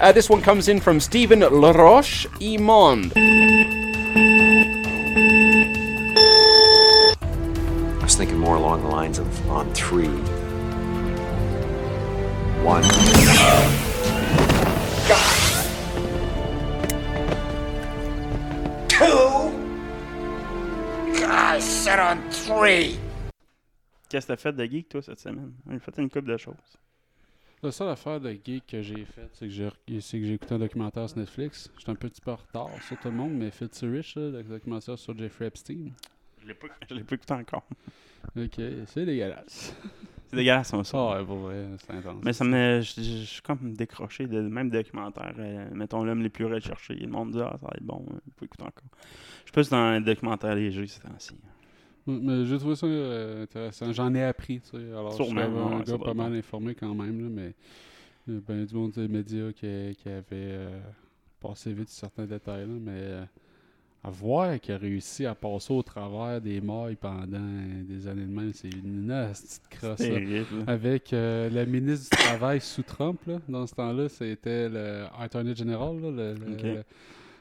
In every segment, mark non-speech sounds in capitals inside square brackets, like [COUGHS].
Uh, this one comes in from Stephen Laroche Imond. I was thinking more along the lines of on three. One. I said on three. Qu'est-ce que t'as fait de geek, toi, cette semaine? J'ai fait une couple de choses. La seule affaire de geek que j'ai faite, c'est que j'ai c'est que j'ai écouté un documentaire sur Netflix. J'étais un petit peu en retard sur tout le monde, mais Filthy Rich, le documentaire sur Jeffrey Epstein. Je l'ai pas, je l'ai pas écouté encore. Ok, c'est dégueulasse. C'est dégueulasse, ça. Ah ouais, pour vrai, c'est intense. Mais ça me. Je suis comme décroché de même documentaire. euh, mettons l'homme les plus recherchés. Le monde dit, ah, ça va être bon. Il faut écouter encore. Je suis plus dans un documentaire léger ces temps-ci. Ouais, Mais j'ai trouvé ça euh, intéressant. J'en ai appris, tu sais. Alors, je suis Sûrement, un ouais, ça gars pas mal informé quand même, là, mais il y a ben du monde des médias qui, qui avait euh, passé vite sur certains détails, là, mais euh, à voir qu'il a réussi à passer au travers des mailles pendant des années de même, c'est une petite crosse. Avec le ministre du Travail sous Trump, là, dans ce temps-là, c'était le Attorney General, le-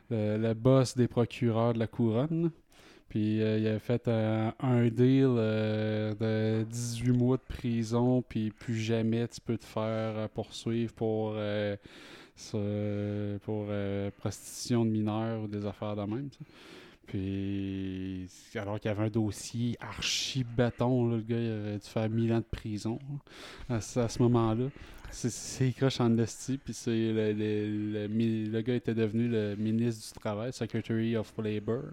le- le boss des procureurs de la couronne. Euh, il avait fait euh, un deal euh, de 18 mois de prison, puis plus jamais tu peux te faire poursuivre pour, pour prostitution de mineurs ou des affaires de même. Puis, alors qu'il y avait un dossier archi béton, là, le gars il aurait dû faire 1000 ans de prison là, à, ce- à ce moment-là. C'est- croche en esti, puis c'est le, le, le gars était devenu le ministre du Travail, Secretary of Labor,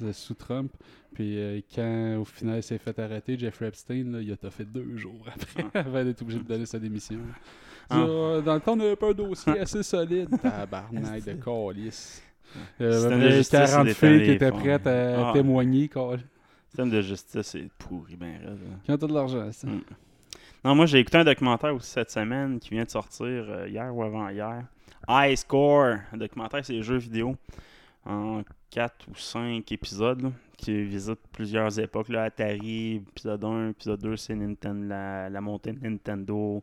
là, sous Trump. Puis euh, quand au final il s'est fait arrêter, Jeffrey Epstein, là, il a fait deux jours après, [LAUGHS] avant d'être obligé de donner sa démission. Ah. Ah, dans le temps, on n'avait pas un dossier assez solide. [LAUGHS] Tabarnak de calice. Près justice, 40 c'est filles qui étaient prêtes à Ah. témoigner. calice. Le système de justice, c'est pourri, ben raide. Qui ont tout de l'argent, ça. Mm. Non, moi, j'ai écouté un documentaire aussi cette semaine qui vient de sortir euh, hier ou avant-hier. High Score. Un documentaire, c'est des jeux vidéo en 4 ou 5 épisodes là, qui visitent plusieurs époques. Là, Atari, épisode 1, épisode 2, c'est Nintendo, la, la montée de Nintendo.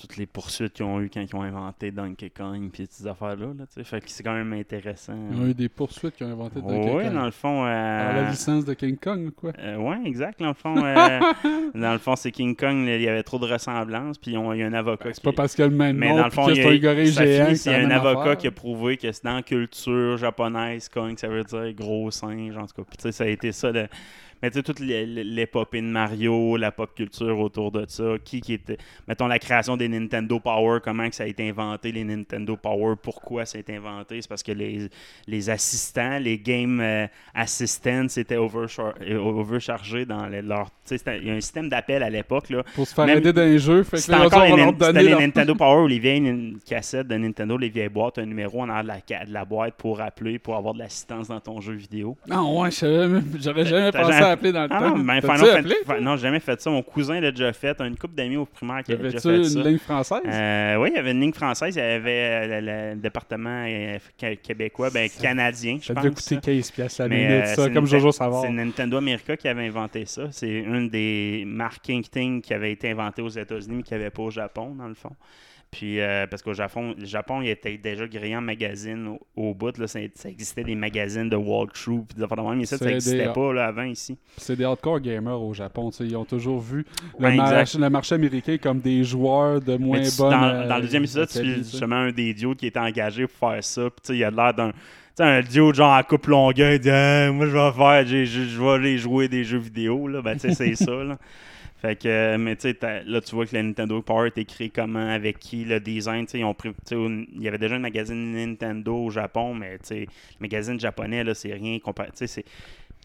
Toutes les poursuites qu'ils ont eu quand ils ont inventé Donkey Kong puis ces affaires-là. Là, tu sais. fait que c'est quand même intéressant. Ils ont eu des poursuites qui ont inventé de Oui, dans le fond. Alors, euh, la licence de King Kong, quoi? euh, ouais, exact. Dans le fond, euh, [LAUGHS] dans le fond, c'est King Kong. Il y avait trop de ressemblances. Puis il y a un avocat C'est qui. pas parce qu'il y a le même Mais nom, dans le fond, il y c'est un a, géant. il c'est y a un avocat affaire. qui a prouvé que c'est dans la culture japonaise, Kong, ça veut dire gros singe, en tout cas. Puis, tu sais, ça a été ça. le- Mais tu sais, toute l'é- l'épopée de Mario, la pop culture autour de ça, qui qui était... Mettons, la création des Nintendo Power, comment que ça a été inventé, les Nintendo Power, pourquoi ça a été inventé, c'est parce que les, les assistants, les game euh, assistants, étaient overchar- euh, overchargés dans les- leur... Tu sais, il y a un système d'appel à l'époque, là. Pour se faire Même- aider dans les jeux. Fait que encore les, leur les Nintendo [LAUGHS] Power ou les vieilles cassettes de Nintendo, les vieilles boîtes, un numéro en arrière de la, de la boîte pour appeler, pour avoir de l'assistance dans ton jeu vidéo. Non, ouais, je savais même- j'aurais jamais pensé à appeler dans le Ah temps. non, T'as-tu Final Fan- appelé? Fa- non, j'ai jamais fait ça. Mon cousin l'a déjà fait. Une couple d'amis au primaire qui avait déjà fait une ça. ligne française? Euh, oui, il y avait une ligne française, il y avait euh, le, le département euh, qué- québécois, ben, Ça- canadien, je Ça pense. coûter 15 piastres la Mais, minute, euh, ça, c'est comme Jojo Savard. C'est Nintendo America qui avait inventé ça. C'est une des marketing qui avait été inventée aux États-Unis, mais qui avait pas au Japon, dans le fond. Puis, euh, parce qu'au Japon, le Japon, il était déjà en magazine au, au bout. Là, ça, ça existait des magazines de walkthrough. Puis des affaires de même, mais ça, ça n'existait pas là, avant ici. C'est des hardcore gamers au Japon. tu sais, Ils ont toujours vu le, Ouais, le marché américain comme des joueurs de moins tu- bonne. dans, euh, dans le deuxième épisode, tu suis justement un des dudes qui était engagé pour faire ça. Puis, tu sais, il a l'air d'un. Un dude genre à coupe longueuil, il dit Ah, Moi, je vais faire, je vais aller jouer des jeux vidéo. Là. Ben, tu sais, c'est [LAUGHS] ça. Là. Fait que, mais tu sais, là, tu vois que la Nintendo Power est écrit comment, avec qui, le design. tu sais, Ils ont pris, il y avait déjà un magazine Nintendo au Japon, mais tu sais, le magazine japonais, là, c'est rien comparé. tu sais,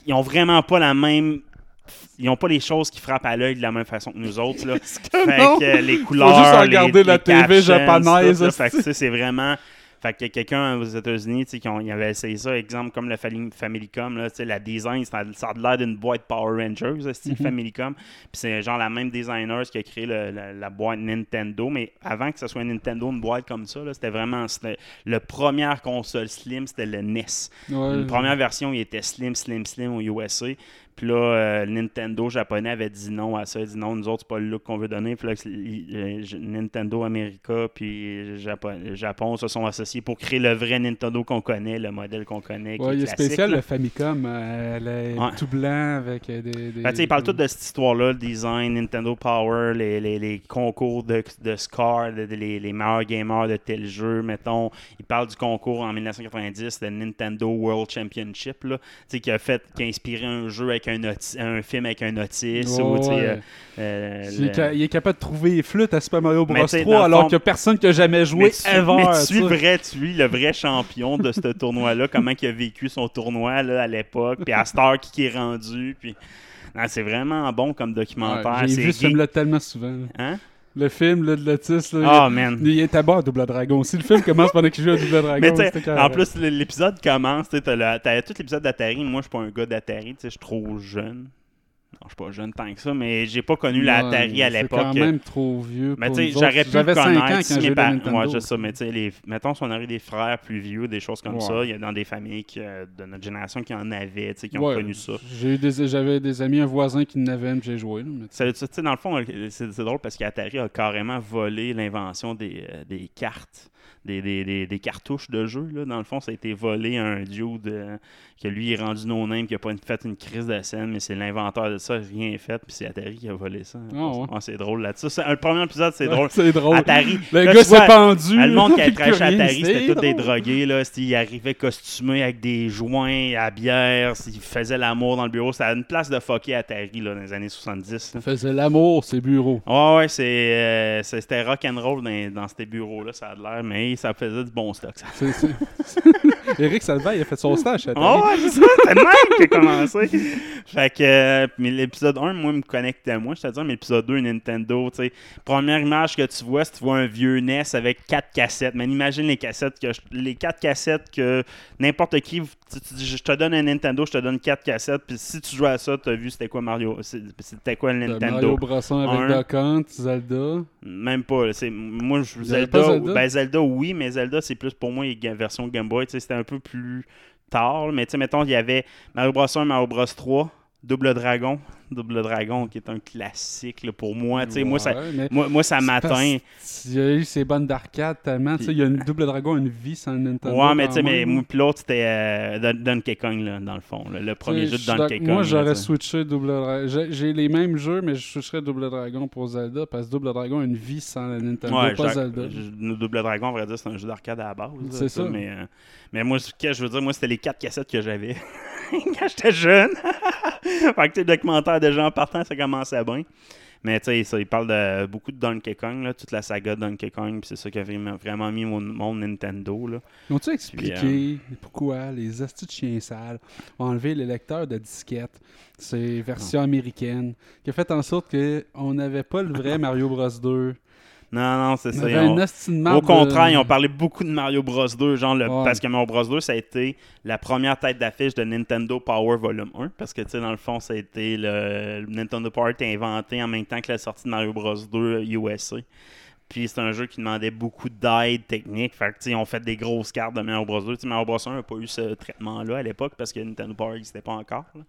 Ils ont vraiment pas la même. Ils n'ont pas les choses qui frappent à l'œil de la même façon que nous [LAUGHS] autres. Là. fait non? que euh, les couleurs, juste les- regarder la les TV captions, japonaise. Fait que, c'est vraiment Fait que quelqu'un aux États-Unis, tu sais, qui ont- il avait essayé ça, exemple comme le Famicom, là, tu sais, la design, ça a, l'air d'une boîte Power Rangers, le style Famicom. Puis c'est genre la même designer qui a créé le- la, la boîte Nintendo. Mais avant que ce soit Nintendo, une boîte comme ça, c'était vraiment. Le première console Slim, c'était le NES. Ouais. La première version, il était Slim, Slim, Slim au USA. Puis là, euh, Nintendo japonais avait dit non à ça. Il dit non, nous autres, c'est pas le look qu'on veut donner. Puis là, euh, Nintendo America puis Japon, Japon se sont associés pour créer le vrai Nintendo qu'on connaît, le modèle qu'on connaît. qui Ouais, est il est spécial là. le Famicom. euh, elle est Ouais. tout blanc avec des. des Ben, ils parlent tous de cette histoire-là, le design, Nintendo Power, les, les- les concours de, de score, de- de- les, les meilleurs gamers de tel jeu, mettons. Ils parlent du concours en 1990, le Nintendo World Championship, là, qui a fait, qui a inspiré un jeu avec un, film avec un autiste. Ou, ouais. euh, euh, Il est, le- ca- il est capable de trouver les flûtes à Super Mario Bros. Mais tu sais, 3 dans le alors qu'il n'y a personne qui a jamais joué mais tu, ever. mais tu vrai, tu suis le vrai champion de ce tournoi-là, [LAUGHS] comment il a vécu son tournoi là, à l'époque, puis à Star qui est rendu, puis c'est vraiment bon comme documentaire. Ouais, J'ai vu ce film-là tellement souvent. Hein? Le film là, de l'autiste. là, Ah, il- man. Il était bon à Double Dragon. Si le film commence pendant qu'il joue à Double [LAUGHS] Dragon, Mais en plus, l'épisode commence, t'as tout l'épisode d'Atari. Moi, je suis pas un gars d'Atari, tu sais, je suis trop jeune. Non, je suis pas jeune tant que ça, mais j'ai pas connu la Ouais, Atari à C'est l'époque. quand même trop vieux. Mais tu sais, j'aurais pu le J'avais 5 ans connaître quand mes la parents. Ouais, je sais ça, mais tu sais, les... mettons si on aurait des frères plus vieux, des choses comme Ouais. ça, il y a dans des familles qui, euh, de notre génération qui en avaient, tu sais, qui ont connu ça. J'ai eu des, j'avais des amis, un voisin qui n'avait, mais j'ai joué. là, mais tu sais. Dans le fond, c'est c'est drôle parce qu'Atari a carrément volé l'invention des, euh, des cartes, des, des, des- des cartouches de jeu. Là. Dans le fond, ça a été volé à un dude euh, que lui est rendu no-name, qui a pas fait une crise de scène, mais c'est l'inventeur de ça, rien fait, puis c'est Atari qui a volé ça. Ouais. c'est drôle là-dessus. Le premier épisode, c'est drôle. C'est drôle. Atari. Le Là, gars s'est pendu. Le monde qui a [LAUGHS] traché Atari, c'était tous des drogués. Là. Ils arrivaient costumés avec des joints à bière. Ils faisaient l'amour dans le bureau. C'était une place de fucker Atari là, dans les années 70. là. Il faisait l'amour, ses bureaux. Ouais, ouais, c'est, euh, c'était rock'n'roll dans, dans ces bureaux-là, ça a l'air, mais ça faisait du bon stock. Ça. C'est- [LAUGHS] [LAUGHS] Eric Salvaille il a fait son stage à Oh, ouais, c'est ça, le même qui a commencé. Fait que, euh, mais l'épisode 1, moi, me connectait à moi, dis, mais l'épisode 2, Nintendo, tu sais. Première image que tu vois, c'est tu vois un vieux NES avec quatre cassettes. Mais imagine les cassettes, que je- les quatre cassettes que n'importe qui, tu, tu dis, je te donne un Nintendo, je te donne quatre cassettes, puis si tu joues à ça, tu as vu c'était quoi Mario, c'est- c'était quoi le T'as Nintendo? Mario Brosson avec. Duck Hunt, Zelda. Même pas. C'est, moi, je, Zelda? Ben, Zelda, oui, mais Zelda, c'est plus pour moi une ga- version Game Boy. tu sais, C'était un peu plus tard. Mais tu sais, mettons, il y avait Mario Bros 1, Mario Bros 3, Double Dragon. Double Dragon, qui est un classique là, pour moi. moi, ça, moi, moi, ça m'atteint. y a eu ces bonnes d'arcade tellement. Il y a une double dragon, une vie sans Nintendo. Ouais, mais tu sais, mais l'autre, c'était euh, Don- Donkey Kong, là, dans le fond. là, le premier jeu de Donkey Kong. Moi, j'aurais switché Double Dragon. J'ai les mêmes jeux, mais je switcherais Double Dragon pour Zelda parce que Double Dragon a une vie sans la Nintendo, Ouais, pas Zelda. Double Dragon, on va dire, c'est un jeu d'arcade à la base. C'est ça. Mais, euh, mais moi, ce que je veux dire, moi, c'était les quatre cassettes que j'avais [LAUGHS] quand j'étais jeune. [LAUGHS] fait que, tu le documentaire de gens partant, ça commençait bien. Mais tu sais, ça, il parle de beaucoup de Donkey Kong, là, toute la saga de Donkey Kong, puis c'est ça qui a vraiment, mis mon, mon Nintendo. Là. Ils ont-tu expliqué Puis, pourquoi les astuces de chiens sales ont enlevé le lecteur de disquette, c'est version américaine, qui a fait en sorte qu'on n'avait pas le vrai [LAUGHS] Mario Bros 2. Non, non, c'est On ça. ont- Au contraire, de- ils ont parlé beaucoup de Mario Bros 2, genre le- Ouais. parce que Mario Bros 2, ça a été la première tête d'affiche de Nintendo Power Volume 1, parce que, tu sais, dans le fond, ça a été le, le Nintendo Power a été inventé en même temps que la sortie de Mario Bros 2 USA. Puis c'est un jeu qui demandait beaucoup d'aide technique. Fait que, tu sais, ils ont fait des grosses cartes de Mario Bros 2. Tu sais, Mario Bros 1 n'a pas eu ce traitement-là à l'époque parce que Nintendo Power n'existait pas encore. là.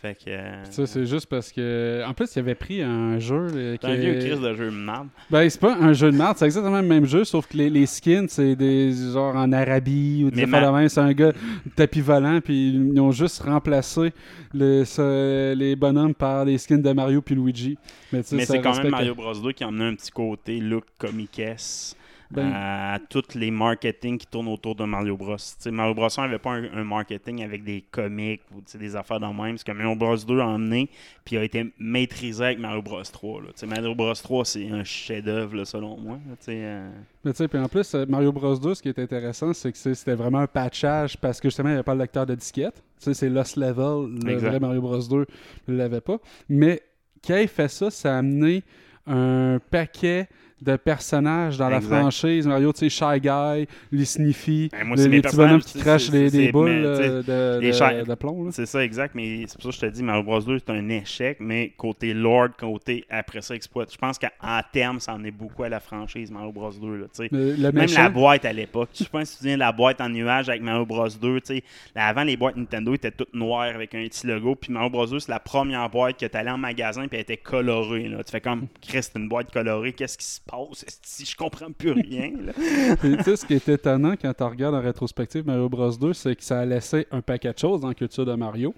Fait que. euh, Ça, c'est juste parce que. En plus, il avait pris un jeu. c'est un vieux crise de jeu de merde. Ben, c'est pas un jeu de merde, c'est exactement le même jeu, sauf que les, les skins, c'est des genre en Arabie ou des affaires ma- de. C'est un gars tapis volant, puis ils ont juste remplacé le- ce- les bonhommes par les skins de Mario puis Luigi. Mais, c'est quand même Mario Bros 2 qui a emmené un petit côté look comiquesse Ben- à tous les marketing qui tournent autour de Mario Bros. Mario Bros 1 n'avait pas un, un marketing avec des comics ou des affaires dans le même. Ce que Mario Bros 2 a emmené puis a été maîtrisé avec Mario Bros 3. là. Tu sais, Mario Bros 3, c'est un chef-d'œuvre selon moi. euh. Mais tu sais, puis en plus, euh, Mario Bros 2, ce qui est intéressant, c'est que c'est- c'était vraiment un patchage parce que justement, il n'y avait pas le lecteur de disquette. Tu sais, c'est Lost Level, le Exact. vrai Mario Bros 2, il ne l'avait pas. Mais quand il fait ça, ça a amené un paquet de personnages dans la franchise. Mario, tu sais, Shy Guy, les Sniffy, Ben, moi, les, petits bonhommes qui crachent des, boules mais, euh, de, les de- plomb. C'est ça, exact. Mais c'est pour ça que je te dis, Mario Bros 2, c'est un échec. Mais côté Lord, côté après ça, exploite. Je pense qu'en terme, ça en est beaucoup à la franchise Mario Bros 2. Là, tu sais. Mais Même méchant- la boîte à l'époque. Je pense que tu te souviens de la boîte en nuage avec Mario Bros 2. tu sais. Là, avant, les boîtes Nintendo étaient toutes noires avec un petit logo. Puis Mario Bros 2, c'est la première boîte que tu allais en magasin puis elle était colorée. Là. Tu fais comme, Chris, c'est une boîte colorée. Qu'est-ce qui se passe? Si je comprends plus rien. [LAUGHS] tu sais, ce qui est étonnant quand tu regardes en rétrospective Mario Bros 2, c'est que ça a laissé un paquet de choses dans la culture de Mario.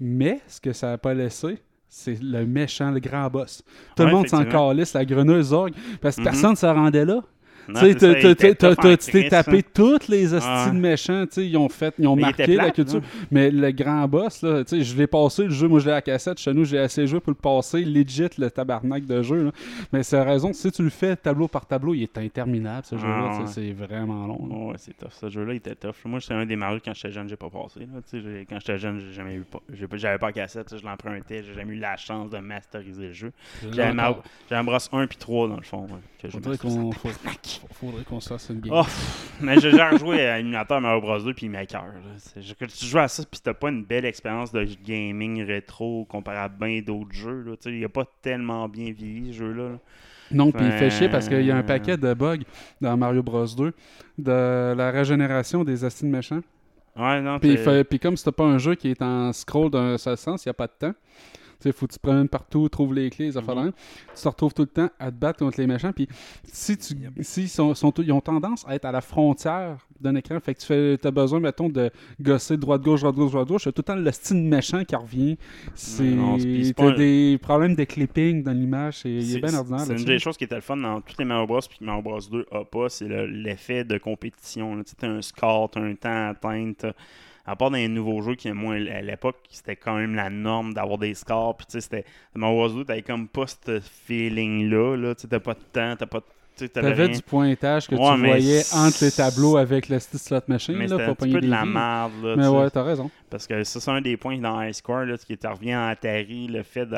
Mais ce que ça n'a pas laissé, c'est le méchant, le grand boss. Tout Ouais, le monde s'en calisse, la grenouille Zorg, parce que Mhm. personne ne se rendait là. Tu t'es tapé hein. toutes les hosties de méchants, ils ont fait, ils ont marqué la culture. là. Mais le grand boss, là, je l'ai passé le jeu, moi je l'ai à la cassette, chez nous j'ai assez joué pour le passer, legit le tabarnak de jeu. là. Mais c'est raison, si tu le fais tableau par tableau, il est interminable ce jeu-là, Ah, c'est vraiment long. là. Ouais, c'est tough. Ce jeu-là, il était tough. Moi, c'est un des Mario quand j'étais jeune, j'ai pas passé. là. Quand j'étais jeune, j'ai jamais eu pas. J'avais pas cassette, je l'empruntais, j'ai jamais eu la chance de masteriser le jeu. J'avais. Mario- brosse 1 puis 3 dans le fond. ouais, que j'ai [LAUGHS] Faudrait qu'on faut- faudrait qu'on se fasse une game. Oh, mais j'ai déjà rejoué à l'émulateur Mario Bros 2 puis Quand tu joues à ça puis t'as pas une belle expérience de gaming rétro comparé à bien d'autres jeux. Il a pas tellement bien vieilli ce jeu-là. là. Non, puis il fait chier parce qu'il y a un paquet de bugs dans Mario Bros 2 de la régénération des acides méchants. Ouais, non, Puis, fait- puis comme c'est pas un jeu qui est en scroll d'un seul sens, il n'y a pas de temps. Tu sais, faut que tu te promènes partout, trouves les clés, les affaires de même. Tu te retrouves tout le temps à te battre contre les méchants. Puis si tu, si sont, sont- ils ont tendance à être à la frontière d'un écran, fait que tu fais, as besoin, mettons, de gosser droite-gauche, droite-gauche, droite-gauche, tout le temps le style méchant qui revient. C'est t'as des problèmes de clipping dans l'image. c'est- bien ordinaire. C'est une des choses qui était le fun dans tous les Mario Bros. Puis Mario Bros 2 a pas, c'est le- l'effet de compétition. Tu t'as un score, t'as un temps à atteindre. À part dans les nouveaux jeux qui, moi, à l'époque, c'était quand même la norme d'avoir des scores. Puis, tu sais, c'était. Bros 2, t'avais comme pas ce feeling-là. Là. Tu sais, t'as pas de temps, t'as pas de. Tu du pointage que Ouais, tu voyais entre les tableaux avec le slot machine Mais là, c'était pour un petit peu de la merde. Là, Mais ouais, t'as raison. Parce que ça, c'est un des points dans High Score, là, qui revient à Atari, le fait de,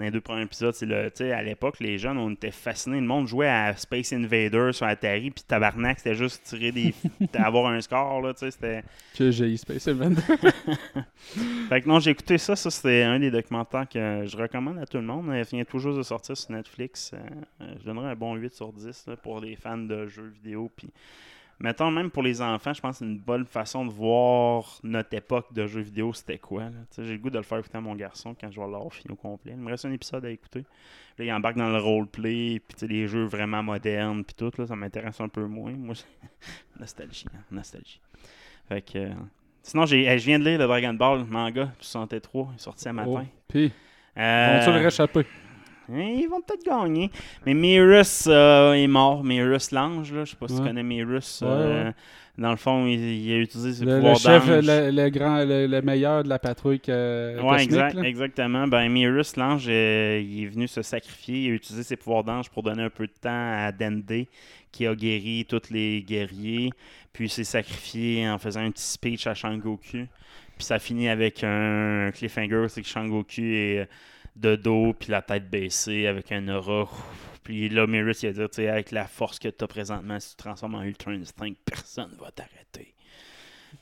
dans les deux premiers épisodes, c'est le, tu sais, à l'époque, les jeunes, on était fascinés. Le monde jouait à Space Invaders sur Atari, puis tabarnak, c'était juste tirer des, [LAUGHS] avoir un score, là, c'était... Que j'ai eu Space Invader. [LAUGHS] Fait que non, j'ai écouté ça, ça c'était un des documentaires que je recommande à tout le monde. Il vient juste de sortir sur Netflix. Euh, euh, je donnerais un bon 8 sur 10 là, pour les fans de jeux vidéo. Puis, mettons, même pour les enfants, je pense que c'est une bonne façon de voir notre époque de jeux vidéo, c'était quoi. J'ai le goût de le faire écouter à mon garçon quand je vais l'avoir fini au complet. Il me reste un épisode à écouter. Là, il embarque dans le roleplay, puis les jeux vraiment modernes, puis tout, là, ça m'intéresse un peu moins. Moi, [LAUGHS] nostalgie, hein, nostalgie. Fait que... euh, Sinon, je viens de lire le Dragon Ball manga 63, il est sorti ce matin. Oh, Puis, Euh, vont-tu le réchapper? Hein, ils vont peut-être gagner. Mais Mirus euh, est mort. Mirus l'ange, là. Je sais pas si tu connais Mirus. Ouais, euh, ouais. Dans le fond, il, il a utilisé ses Le, le pouvoirs chef, d'ange. le, le grand, le, le meilleur de la patrouille euh, Ouais, cosmique, exact, exactement. Ben, Mirus, l'ange, euh, il est venu se sacrifier. Il a utilisé ses pouvoirs d'ange pour donner un peu de temps à Dende, qui a guéri tous les guerriers. Puis il s'est sacrifié en faisant un petit speech à Shangoku. Puis ça finit avec un cliffhanger, c'est que Shangoku est de dos, puis la tête baissée, avec un aura. Puis là, Mirus, il a dit, avec la force que tu as présentement, si tu te transformes en Ultra Instinct, personne va t'arrêter.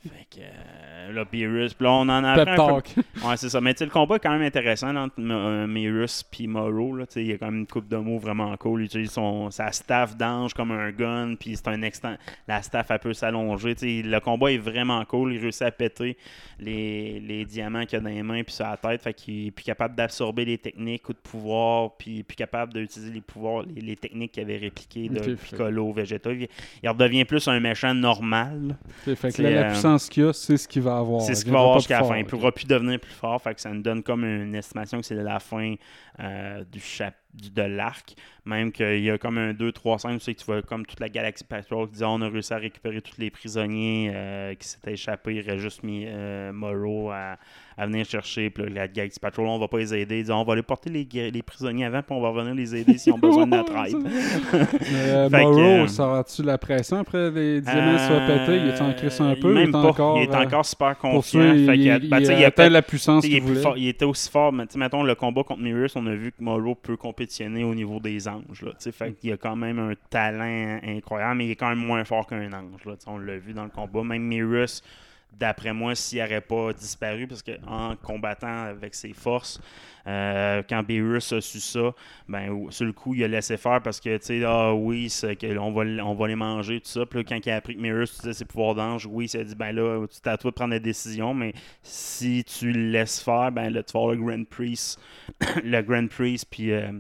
Fait que euh, là, Beerus, là, on en a Pep un peu-. Ouais, c'est ça. Mais tu sais, le combat est quand même intéressant là, entre euh, Mirus et Morrow. Là, il y a quand même une coupe de mots vraiment cool. Il utilise son, sa staff d'ange comme un gun, puis c'est un extent. La staff, elle peut s'allonger. Le combat est vraiment cool. Il réussit à péter les, les diamants qu'il a dans les mains puis sur la tête. Fait qu'il est plus capable d'absorber les techniques, coups de pouvoir, puis plus capable d'utiliser les pouvoirs, les, les techniques qu'il avait répliquées de Piccolo, Vegeta. Il, il redevient plus un méchant normal. Fait que la euh, puissance qu'il a, c'est ce qu'il va avoir. C'est ce Il qu'il va avoir jusqu'à la fin. Il ne pourra plus devenir plus fort. Fait que ça nous donne comme une estimation que c'est la fin euh, du chap- du- de l'arc. Même qu'il y a comme un 2, 3, 5, tu sais que tu vois comme toute la Galaxy Patrol qui dit on a réussi à récupérer tous les prisonniers euh, qui s'étaient échappés. Il aurait juste mis euh, Morrow à, à venir chercher. Puis la Galaxy Patrol, on va pas les aider. Ils disent on va aller porter les, les prisonniers avant, puis on va revenir les aider s'ils ont besoin de notre aide. Mais, euh, [LAUGHS] Morrow, ça aura-tu la pression après les diamants soient pétés? Il est en crise un peu? Même il est pas. encore, il est encore super confiant. il, Fait a- ben, tu il il a atteint la puissance il, qu'il voulait. fort- il était aussi fort, mais tu sais, mettons, le combat contre Mirrors, on a vu que Morrow peut compétitionner au niveau des anges. Là, fait qu'il a quand même un talent incroyable, mais il est quand même moins fort qu'un ange. Là, on l'a vu dans le combat. Même Mirus, d'après moi, s'il n'aurait pas disparu, parce qu'en combattant avec ses forces, euh, quand Beerus a su ça, ben, sur le coup, il a laissé faire parce que, tu sais, ah oui, on va, on va les manger, tout ça. Puis là, quand il a appris que Beerus utilisait ses pouvoirs d'ange, oui, il s'est dit, ben là, c'est à toi de prendre la décision, mais si tu le laisses faire, ben là, tu vas le Grand Priest, [COUGHS] le Grand Priest, puis euh,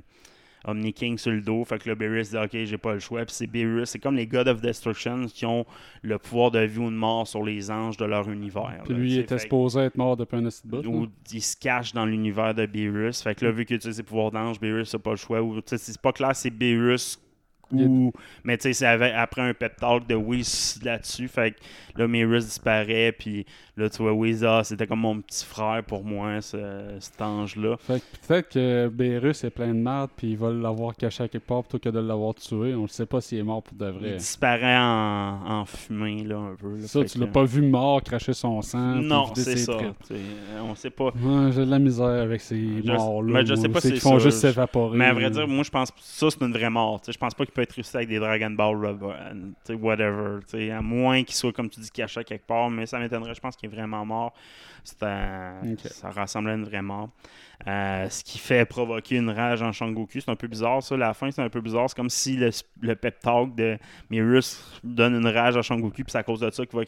Omni King sur le dos. Fait que là, Beerus dit, ok, j'ai pas le choix. Puis c'est Beerus, c'est comme les God of Destruction qui ont le pouvoir de vie ou de mort sur les anges de leur univers. Puis là, lui, il était Fait- supposé être mort depuis un bout. ou il se cache dans l'univers de Beerus. Fait que là, vu qu'il utilise ses pouvoirs d'ange, Beerus n'a pas le choix. Ou, tu sais, c'est pas clair, c'est Beerus ou. Mais tu sais, c'est après un pep talk de Whis là-dessus. Fait que là, Beerus disparaît. Puis là, tu vois, Whis, ah, c'était comme mon petit frère pour moi, ce- cet ange-là. Fait que peut-être que Beerus est plein de merde, puis ils veulent l'avoir caché à quelque part plutôt que de l'avoir tué. On ne sait pas s'il est mort pour de Il vrai. disparaît en, en fumée, là, un peu. là. Ça, Fait tu que- l'as pas vu mort, cracher son sang. Non, c'est ça. euh, On sait pas. Ouais, J'ai de la misère avec ces morts-là. mais je sais pas si c'est font ça. juste s'évaporer. Mais à vrai dire, moi je pense que ça c'est une vraie mort. Tu sais, je pense pas qu'il peut être ressuscité avec des Dragon Ball sais, whatever. À moins qu'il soit, comme tu dis, caché quelque part. Mais ça m'étonnerait, je pense qu'il est vraiment mort. Un- Ok. Ça ressemble à une vraie mort. Euh, ce qui fait provoquer une rage en Shangoku. C'est un peu bizarre ça. La fin, c'est un peu bizarre. C'est comme si le, le pep talk de Mirus donne une rage à Shangoku. Puis c'est à cause de ça qu'il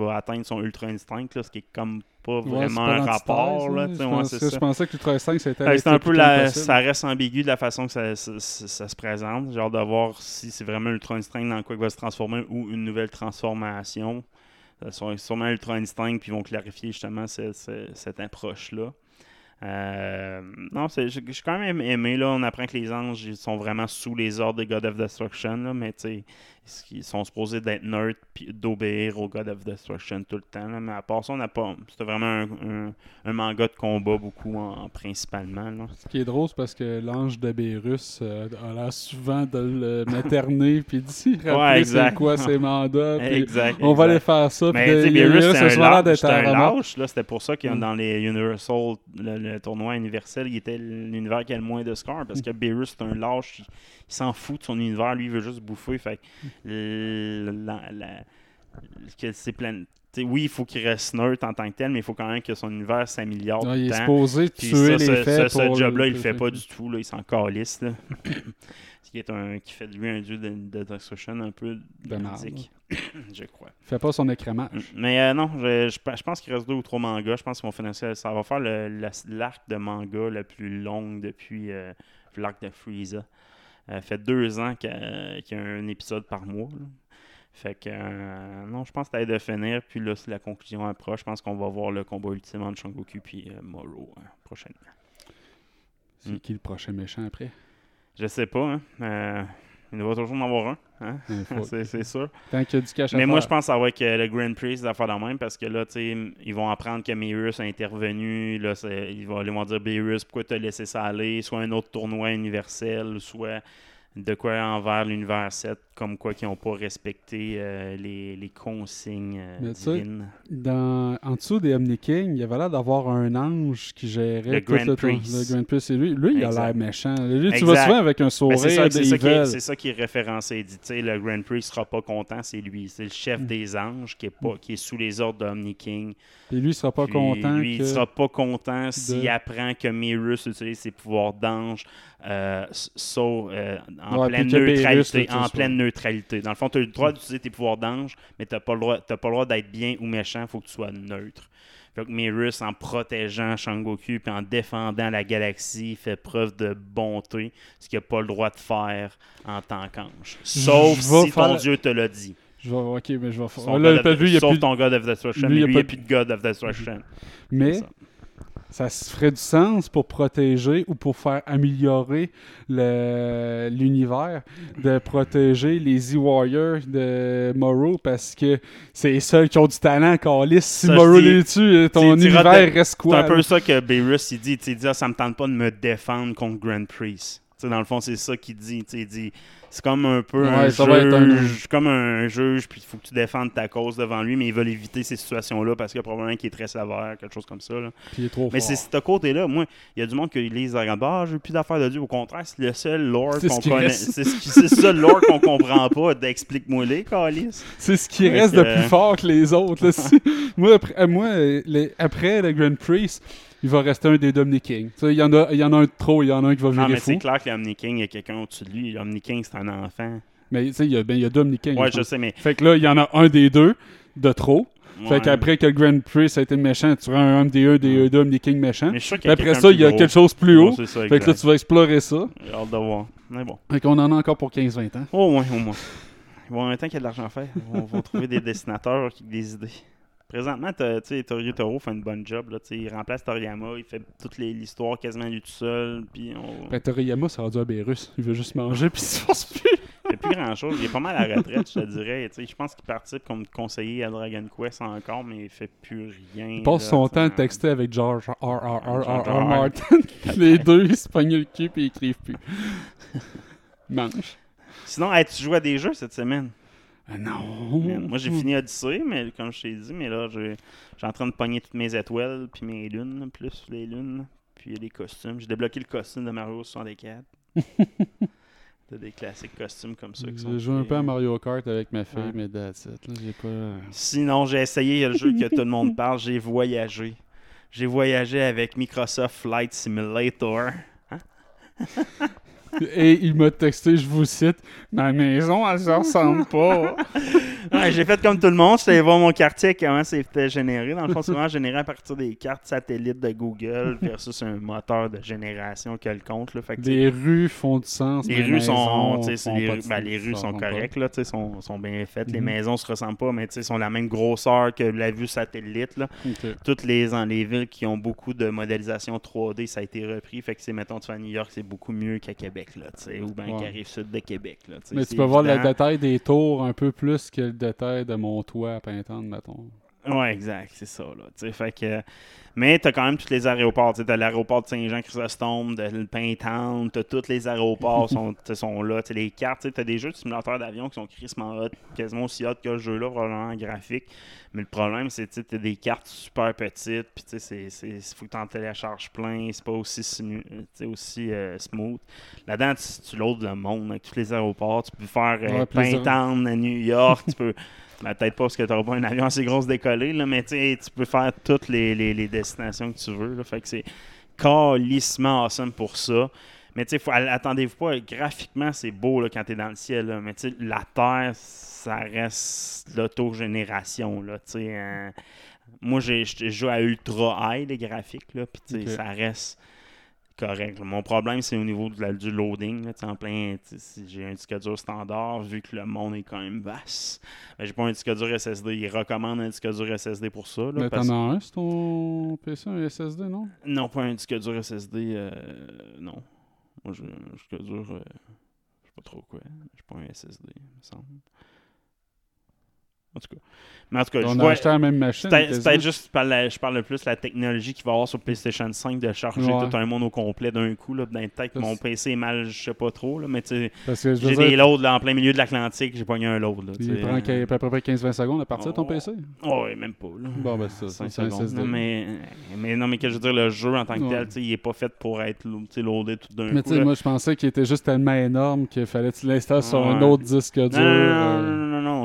va, va atteindre son Ultra Instinct. Là, ce qui est comme pas Ouais, vraiment pas un rapport. là. Je, ouais, c'est je ça. pensais que l'Ultra Instinct, c'était un peu la, possible. ça reste ambigu de la façon que ça, ça- ça- ça se présente. Hâte de voir si c'est vraiment Ultra Instinct dans quoi il va se transformer ou une nouvelle transformation. Sera sûrement Ultra Instinct puis ils vont clarifier justement ce- ce- cette approche-là. Euh, non, j'ai quand même aimé. Là, on apprend que les anges ils sont vraiment sous les ordres des God of Destruction. Là, mais ils sont supposés d'être neutres puis d'obéir au God of Destruction tout le temps. là. mais à part ça, on n'a pas. C'était vraiment un, un- un manga de combat beaucoup en, principalement. Là. Ce qui est drôle, c'est parce que l'ange de Bérus euh, a l'air souvent de le [LAUGHS] materner puis d'y rappeler Ouais, c'est quoi ses mandats. [LAUGHS] Exact. on va aller faire ça. Mais de- Beerus, Beerus c'était un lâche. C'était un lâche, pour ça que Mm. dans les Universal, le, le tournoi universel, il était l'univers qui a le moins de score. Parce que Beerus, c'est un lâche. Il, il s'en fout de son univers. Lui, il veut juste bouffer. Fait le- la- la- que c'est plein. oui, il faut qu'il reste neutre en tant que tel, mais il faut quand même que son univers s'améliore. Ouais, il est supposé Puis tuer ça, les ce, faits ce- ce pour job-là, il le le fait pas du tout. Là. Il s'en calisse. là. [COUGHS] Ce qui, est un, qui fait de lui un dieu de, de destruction un peu dramatique, [COUGHS] je crois. Il fait pas son écrémage. Mais euh, non, je, je, je pense qu'il reste deux ou trois mangas. Je pense qu'ils vont finir ça. Va faire l'arc de manga le plus long depuis euh, l'arc de Frieza. Ça fait deux ans qu'il y a, un épisode par mois. là. Fait que, euh, non, je pense que de finir. Puis là, si la conclusion approche, je pense qu'on va voir le combat ultime entre Shangoku et euh, Moro hein, prochainement. C'est Mm. qui le prochain méchant après? Je sais pas, hein. euh, il va toujours en avoir un. hein? [LAUGHS] C'est sûr. Tant qu'il y a du cash à Mais moi, faire. je pense que ça va être le Grand Prix, des affaires de même, parce que là, tu sais, ils vont apprendre que Beerus a intervenu. Là, ils, vont, vont dire Beerus, pourquoi t'as laissé ça aller? Soit un autre tournoi universel, soit de quoi envers l'univers 7, comme quoi qu'ils n'ont pas respecté euh, les, les consignes euh, divines. Dans, en dessous des Omni King, il y avait l'air d'avoir un ange qui gérait Le tout Grand le, Priest. le Grand Priest. Et lui, lui il a l'air méchant. Lui, tu vois souvent avec un Ben, sourire c'est ça, c'est ça qui est, evil. c'est ça qui est référencé. Il dit, le Grand Prix sera pas content, c'est lui. C'est le chef Mm. des anges qui est, pas, qui est sous les ordres d'Omni King. Et lui, il sera pas Puis, content Lui, que... il sera pas content s'il de- apprend que Mirus utilise ses pouvoirs d'ange euh, so- euh, en, Ouais, pleine neutralité, en pleine neutralité. Dans le fond, tu as le droit d'utiliser tes pouvoirs d'ange, mais tu n'as pas le droit, t'as pas le droit d'être bien ou méchant, il faut que tu sois neutre. Que Mirus, en protégeant Shangoku puis en défendant la galaxie, fait preuve de bonté, ce qu'il n'a pas le droit de faire en tant qu'ange. Sauf si ton faire- dieu te l'a dit. Je vais... Ok, mais je vais faire... Son Là, God of- lui, il y a sauf plus... ton God of Destruction, lui, mais il y a pas n'y a de- plus de God of Destruction. Mais ça. se ferait du sens pour protéger ou pour faire améliorer l'univers de protéger les E-Warriors de Morrow parce que c'est les seuls qui ont du talent, Carlis. Si Ça, Morrow les tue, ton tu diras univers reste C'est quoi? un peu ça que Beerus il dit. Il dit ah, ça me tente pas de me défendre contre Grand Priest. Tu sais, dans le fond, c'est ça qu'il dit. Il c'est comme un peu Ouais, un être un- juge, comme un juge, puis il faut que tu défendes ta cause devant lui, mais ils veulent éviter ces situations-là parce qu'il y a probablement qu'il est très sévère, quelque chose comme ça. là. Puis il est trop Mais c'est ce côté-là, moi, il y a du monde qui lise la grande ah, j'ai plus d'affaires de Dieu. Au contraire, c'est le seul lore qu'on ce qui connaît. C'est ce qui- le lore qu'on comprend pas. D'explique-moi les, Calis. C'est ce qui reste de plus fort que les autres. là. [LAUGHS] Moi, après, moi les- après le Grand Prix, il va rester un des Dominic King. Il y, en a, il y en a un de trop, il y en a un qui va Non, virer mais c'est clair que l'Omni King, il y a quelqu'un au-dessus de lui. L'Omni King, c'est un enfant. Mais tu sais, il y a, ben, il y a Dominic King. Ouais, je sais, mais. Fait que là, il y en a un des deux de trop. ouais. Fait qu'après que le Grand Prix a été méchant, tu auras un des un des Dominic King méchant. Mais je suis sûr qu'il Puis y a après ça, il y a quelque chose plus haut. ça, Fait que là, tu vas explorer ça. J'ai hâte de voir. Mais bon. Fait qu'on en a encore pour 15-20 ans. Au moins, au moins. Bon, en même temps qu'il y a de l'argent à faire, on va trouver des dessinateurs qui ont des idées. Présentement, Torio Toro fait une bonne job. Là, il remplace Toriyama, il fait toute l'histoire quasiment lui tout seul. Puis on... Ben, Toriyama, ça rendu un Bérus. Il veut juste manger [LAUGHS] puis il se force plus. Il fait plus grand chose. Il est pas mal à la retraite, je te dirais. Je pense qu'il participe comme conseiller à Dragon Quest encore, mais il fait plus rien. Il passe son temps à texter avec George R. R. R. R. George R. R. Martin. [LAUGHS] Les deux, ils se pognent le cul puis ils écrivent plus. [LAUGHS] Mange. Sinon, tu joues à des jeux cette semaine? Ah non. Moi, j'ai fini Odyssey, mais comme je t'ai dit, mais là, suis en train de pogner toutes mes étoiles, puis mes lunes, plus les lunes, puis les costumes. J'ai débloqué le costume de Mario 64. T'as [LAUGHS] des classiques costumes comme ça qui sont. J'ai joué un peu à payants. Mario Kart avec ma fille, Ouais. mais that's it. là, J'ai pas... Sinon, j'ai essayé le jeu que tout le monde [LAUGHS] parle, j'ai voyagé. J'ai voyagé avec Microsoft Flight Simulator. [LAUGHS] [LAUGHS] Et il m'a texté, je vous cite, Ma maison, elle se ressemble pas. [LAUGHS] Ouais, j'ai fait comme tout le monde, j'étais voir mon quartier, comment c'était généré. Dans le fond, c'est vraiment généré à partir des cartes satellites de Google [LAUGHS] versus un moteur de génération quelconque. Là. Fait que, Les rues font du sens. les rues sont, les, rues- ben, les sont correctes, là, sont, sont bien faites. Les Mhm. maisons se ressemblent pas, mais sont la même grosseur que la vue satellite. Là. Toutes les, en- les villes qui ont beaucoup de modélisation 3D, ça a été repris. Fait que c'est, mettons, tu vas à New York, c'est beaucoup mieux qu'à Québec, là, tu sais, ou bien Ouais. qu'à Rive-Sud de Québec. Là, Mais tu peux voir le évident. détail des tours un peu plus que le détail de mon toit à Pintante, mettons. Ouais, exact, c'est ça. Là, tu fait que, mais t'as quand même tous les aéroports. Tu as l'aéroport de Saint-Jean-Chrysostome, de le Pintown, t'as tous les aéroports [LAUGHS] sont, tu sont là. Tu sais, les cartes, tu as des jeux de simulateurs d'avion qui sont crissement hot, quasiment aussi hot que ce jeu-là, probablement en graphique. Mais le problème, c'est que tu as des cartes super petites, puis tu c'est- faut que tu en télécharges plein, c'est pas aussi, simu- tu sais, aussi euh, smooth. Là-dedans, tu, tu loads le monde avec tous les aéroports. Tu peux faire euh, Ouais, plaisir. Pintown à New York, tu peux. [LAUGHS] Ben, peut-être pas parce que tu n'auras pas un avion assez gros décollé, là, mais tu peux faire toutes les, les- les destinations que tu veux. Là, fait que c'est calissement awesome pour ça. Mais tu sais, faut- attendez-vous pas, graphiquement, c'est beau là, quand tu es dans le ciel. là, mais tu la Terre, ça reste l'autogénération. Là, hein. moi, j'ai- je joue à ultra high les graphiques, là, puis ça reste correct. là. Mon problème, c'est au niveau de la- du loading. Là, en plein, si j'ai un disque dur standard, vu que le monde est quand même vaste. Ben, j'ai pas un disque dur SSD. Ils recommandent un disque dur SSD pour ça. Là, Mais parce- t'en as un sur ton PC, un SSD, non? Non, pas un disque dur SSD. euh, non. Moi, j'ai un disque dur. euh, je sais pas trop quoi. J'ai pas un SSD, il me semble. En tout cas. Mais en tout cas, On je a vois. acheté la même machine. C'est peut-être- juste, je parle, plus de la technologie qu'il va y avoir sur PlayStation 5 de charger Ouais. tout un monde au complet d'un coup. Là, dans mon PC est mal, je sais pas trop. Là, mais tu sais, j'ai des loads là, en plein milieu de l'Atlantique, j'ai pogné un load. Là, il prend à peu près 15-20 secondes à partir de ton Oh. PC. Oh, ouais, même pas. Là. Bon, ben, ça, c'est un secondes, mais, mais non, mais que je veux dire, le jeu en tant que Ouais. tel, il est pas fait pour être loadé tout d'un Mais coup. tu sais, moi, je pensais qu'il était juste tellement énorme qu'il fallait que tu l'installes sur un autre disque dur.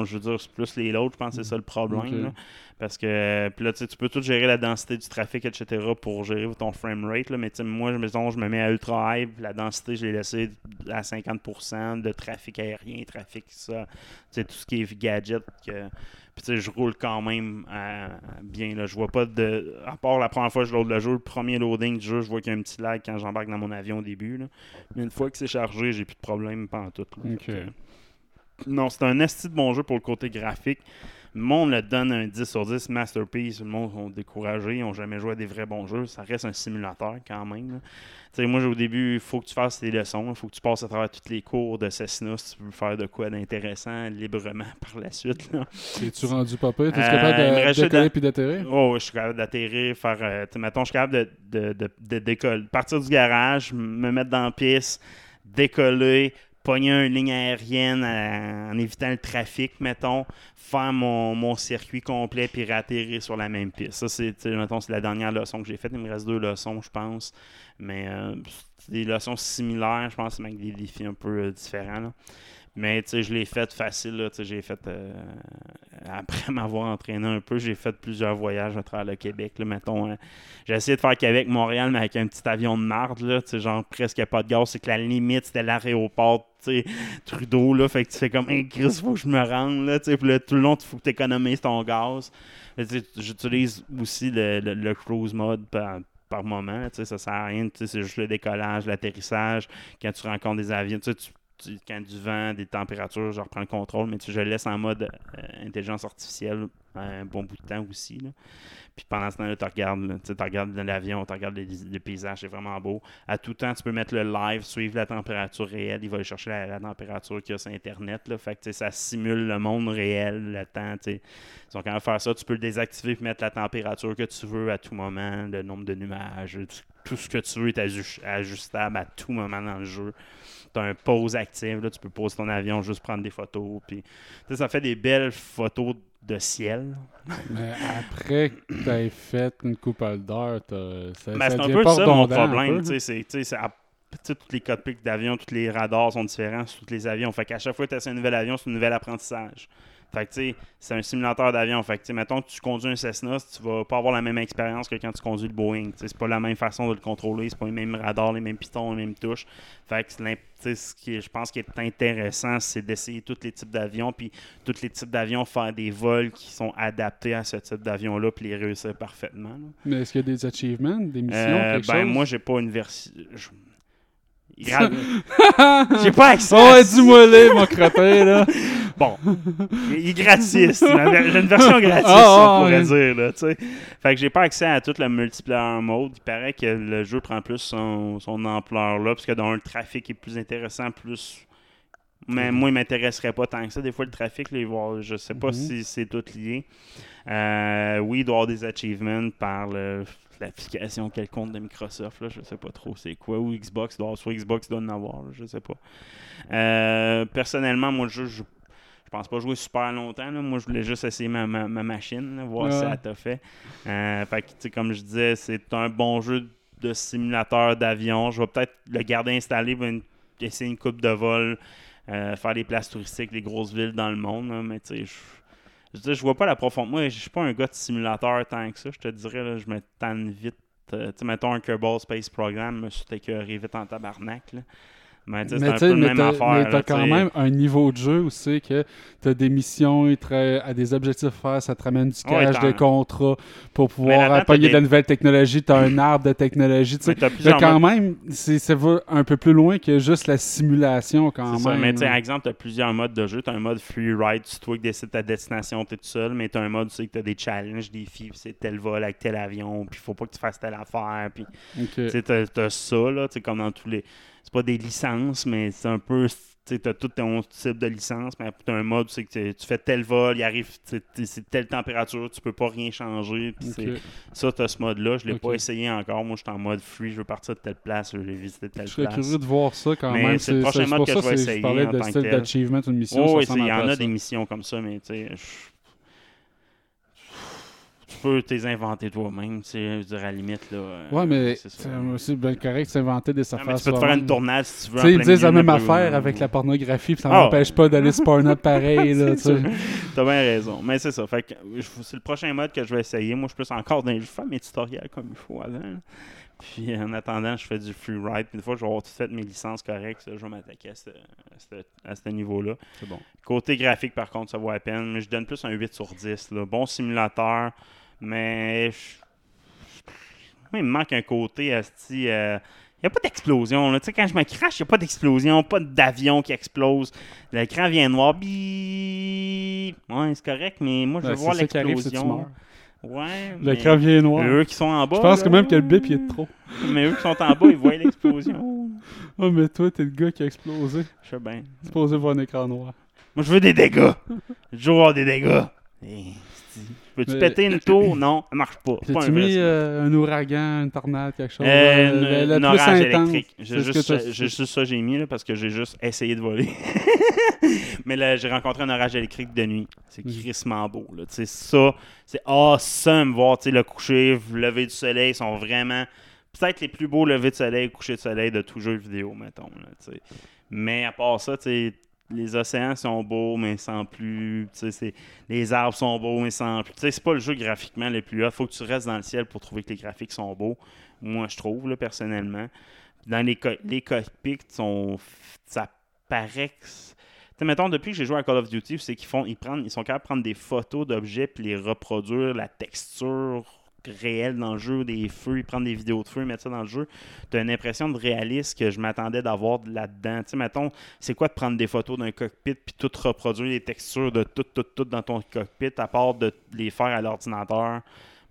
Non, je veux dire, c'est plus les loads, je pense que c'est ça le problème. Là. Parce que, puis là, tu sais, tu peux tout gérer la densité du trafic, etc., pour gérer ton frame rate, là, mais tu sais, moi, je me, je me mets à ultra high, la densité, je l'ai laissé à 50% de trafic aérien, trafic, ça, tu sais, tout ce qui est gadget. Que, puis tu sais, je roule quand même euh, bien, là, je vois pas de... À part la première fois que je load le jeu, le premier loading du jeu, je vois qu'il y a un petit lag quand j'embarque dans mon avion au début, là. Mais une fois que c'est chargé, j'ai plus de problème pendant tout. là. Fait non, c'est un esti de bon jeu pour le côté graphique. Le monde le donne un 10 sur 10 masterpiece. Le monde sont découragés, ils n'ont jamais joué à des vrais bons jeux. Ça reste un simulateur quand même. Tu moi, au début, il faut que tu fasses tes leçons. Il faut que tu passes à travers tous les cours de Cessna si tu veux faire de quoi d'intéressant librement [LAUGHS] par la suite. Es-tu rendu pire? T'es Euh, capable de puis d'atterrir? Oh, ouais, je suis capable d'atterrir, faire. euh, tu mettons, je suis capable de, de, de, de décoller. Partir du garage, me mettre dans la piste, décoller, pogner une ligne aérienne à- en évitant le trafic, mettons, faire mon, mon circuit complet puis ratterrir sur la même piste. Ça, c'est, c'est la dernière leçon que j'ai faite. Il me reste deux leçons, je pense. Mais euh, des leçons similaires, je pense, mais avec des défis un peu euh, différents. là. Mais je l'ai fait facile. j'ai fait euh, [LAUGHS] après m'avoir entraîné un peu, j'ai fait plusieurs voyages à travers le Québec. Là, mettons, euh, j'ai essayé de faire Québec-Montréal, mais avec un petit avion de marde, là, genre presque pas de gaz. C'est que la limite, c'était l'aéroport, Trudeau, là. Fait que tu fais comme, hey, Chris, faut que je me rende. Puis tout le long, il faut que tu économises ton gaz. J'utilise aussi le, cruise mode par, par moment, ça sert à rien, c'est juste le décollage, l'atterrissage, quand tu rencontres des avions, tu quand du vent, des températures, je reprends le contrôle, mais tu je le laisse en mode euh, intelligence artificielle un bon bout de temps aussi. là. Puis pendant ce temps-là, tu regardes, tu regardes l'avion, tu regardes les paysages, c'est vraiment beau. À tout temps, tu peux mettre le live, suivre la température réelle. Il va aller chercher la, température qu'il y a sur Internet. Là. Fait que ça simule le monde réel, le temps. tu sais. Ils sont quand même faire ça. Tu peux le désactiver et mettre la température que tu veux à tout moment, le nombre de nuages, tout- ce que tu veux est aju- ajustable à tout moment dans le jeu. Tu as un pause active, là, tu peux poser ton avion, juste prendre des photos. Puis, tu ça fait des belles photos de ciel. Mais après que t'aies fait une coupe d'heure, t'as- ça, Ben, c'est un peu ça mon problème. peu. tu tu tu tous les cockpits d'avion, tous les radars sont différents sur tous les avions. Fait qu'à chaque fois que tu essaies un nouvel avion, c'est un nouvel apprentissage. Fait que tu sais, c'est un simulateur d'avion. Fait que tu sais, mettons que tu conduis un Cessna, tu vas pas avoir la même expérience que quand tu conduis le Boeing. Tu sais, c'est pas la même façon de le contrôler, c'est pas les mêmes radars, les mêmes pitons, les mêmes touches. Fait que ce qui je pense qui est intéressant, c'est d'essayer tous les types d'avions, puis tous les types d'avions, faire des vols qui sont adaptés à ce type d'avion-là, puis les réussir parfaitement. là. Mais est-ce qu'il y a des achievements, des missions, Euh, quelque ben, chose? moi, j'ai pas une version. [LAUGHS] J'ai pas accès. Oh, à- ouais, dis-moi les, mon crottin, là. [LAUGHS] Bon, il est gratis. J'ai une version [LAUGHS] gratis, Ah, on pourrait ouais. dire. Là, tu sais. fait que j'ai pas accès à tout le multiplayer mode. Il paraît que le jeu prend plus son, son ampleur là, parce que dans le trafic est plus intéressant, plus. Mais moi, il m'intéresserait pas tant que ça. Des fois, le trafic, va avoir- je sais pas Mhm. si c'est tout lié. Euh, oui, il doit y avoir des achievements par le- l'application quelconque de Microsoft. Là, je sais pas trop c'est quoi. Ou Xbox, doit soit Xbox doit en avoir, là, je sais pas. Euh, personnellement, moi, jeu, je, je pense pas jouer super longtemps. là. Moi, je voulais juste essayer ma, ma- ma machine, là, voir Ouais. si ça t'a fait. Euh, fait que, comme je disais, c'est un bon jeu de simulateur d'avion. Je vais peut-être le garder installé, pour une- essayer une coupe de vol, euh, faire des places touristiques, des grosses villes dans le monde. mais tu sais, je. Je veux dire, je vois pas la profondeur. Moi, je suis pas un gars de simulateur tant que ça. Je te dirais, là, je me tanne vite. Euh, tu sais, mettons un Kerbal Space Program, je me suis écœuré vite en tabarnak. Là. Mais tu sais, c'est Mais un tu peu sais, le mais même t'as affaire. mais là, t'as quand tu même un niveau de jeu où c'est que t'as des missions, te- à des objectifs à faire, ça te ramène du Ouais, cash, t'as- des contrats pour pouvoir appuyer t'as de la nouvelle technologie, t'as un arbre de technologie, tu sais. Mais t'as quand même, c'est- ça va un peu plus loin que juste la simulation quand C'est même. ça, mais tu sais, exemple, tu as plusieurs modes de jeu. Tu as un mode free ride, c'est toi qui décides ta destination, tu es tout seul, mais tu as un mode, tu sais, que tu as des challenges, des puis c'est tel vol avec tel avion, puis faut pas que tu fasses telle affaire, puis tu sais, t'as t'as ça, là, tu sais, comme dans tous les... C'est pas des licences, mais c'est un peu... Tu t'as tout ton type de licence, mais t'as un mode, c'est que tu- tu fais tel vol, il arrive, tu c'est telle température, tu peux pas rien changer, puis Ok. c'est... Ça, t'as ce mode-là, je l'ai pas essayé encore. Moi, je suis en mode free, je veux partir de telle place, je vais visiter telle Je serais place. curieux de voir ça quand Mais même. c'est le prochain mode pour que ça je vais c'est- essayer parlais de style d'achievement, une mission. Oh, oui, il y en a des missions comme ça, mais tu sais, je- tu peux t'es inventer toi-même, tu sais, je veux dire, à la limite, là. euh, Ouais, mais c'est bien correct de s'inventer des affaires. tu peux te faire une tournade si tu veux. Tu sais, ils disent la même affaire avec la pornographie, puis ça Ah. m'empêche pas d'aller se porn up pareil. là, tu sais. T'as bien raison. Mais c'est ça. Fait que c'est le prochain mode que je vais essayer. Moi, je plus encore dans. Je fais mes tutoriels comme il faut avant. Puis en attendant, je fais du free ride. Puis une fois que je vais avoir tout fait mes licences correctes, je vais m'attaquer à ce, à à niveau-là. C'est bon. Côté graphique, par contre, ça vaut la peine. Mais je donne plus un 8 sur 10. là. Bon simulateur, mais je- moi, il me manque un côté. euh, il n'y a pas d'explosion. Tu sais, quand je me crache, il n'y a pas d'explosion, pas d'avion qui explose. L'écran vient noir. Bip. Ouais, c'est correct, mais moi, je veux Ouais, voir l'explosion. Ouais. L'écran mais vient noir. Eux qui sont en bas. Je pense là, que même que le bip, il est de trop. [LAUGHS] Mais eux qui sont en bas, ils voient l'explosion. [LAUGHS] Oh, mais toi, t'es le gars qui a explosé. Je sais bien. Supposé voir un écran noir. Moi, je veux des dégâts. Je veux avoir des dégâts. Et, Peux-tu Mais- péter une tour? Non, ça marche pas. T'as-tu vrai mis euh, un ouragan, une tornade, quelque chose? Euh, euh, le- un orage électrique. J'ai juste, ça j'ai mis là, parce que j'ai juste essayé de voler. [LAUGHS] Mais là, j'ai rencontré un orage électrique de nuit. C'est Mhm. crissement beau. Là. Tu ça, c'est awesome voir tu le coucher, le lever du soleil. Ils sont vraiment peut-être les plus beaux levers de soleil, couchers de soleil de tout jeu vidéo, mettons. Là, tu. Mais à part ça, tu sais, les océans sont beaux, mais sans plus. Les arbres sont beaux, mais sans plus. C'est pas le jeu graphiquement le plus haut. faut que tu restes dans le ciel pour trouver que les graphiques sont beaux. Moi, je trouve, là, personnellement. Dans les, co- les cockpits, ça paraît que. c'est- Tu sais, mettons, depuis que j'ai joué à Call of Duty, c'est qu'ils font, ils, prennent, ils sont capables de prendre des photos d'objets puis les reproduire, la texture réelle dans le jeu, des feux, prennent des vidéos de feu, mettent ça dans le jeu. Tu as une impression de réalisme que je m'attendais d'avoir là-dedans. Tu sais, mettons, c'est quoi de prendre des photos d'un cockpit puis tout reproduire les textures de tout, tout, tout dans ton cockpit, à part de les faire à l'ordinateur?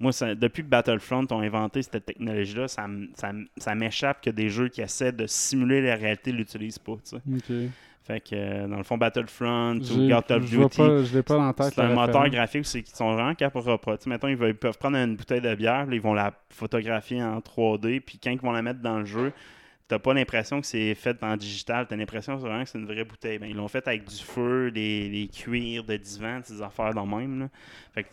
Moi, depuis que Battlefront ont inventé cette technologie-là, ça, m'échappe que des jeux qui essaient de simuler la réalité ne l'utilisent pas. Fait que, euh, dans le fond, Battlefront ou Call of Duty, pas- je l'ai pas dans la tête. c'est un moteur graphique c'est qu'ils sont vraiment capables Mettons, ils, veulent- ils peuvent prendre une bouteille de bière, puis ils vont la photographier en 3D, puis quand ils vont la mettre dans le jeu, t'as pas l'impression que c'est fait en digital, t'as l'impression vraiment que c'est une vraie bouteille. Ben, ils l'ont fait avec du feu, des, des cuirs de divan, ces affaires dans même. Là. Fait que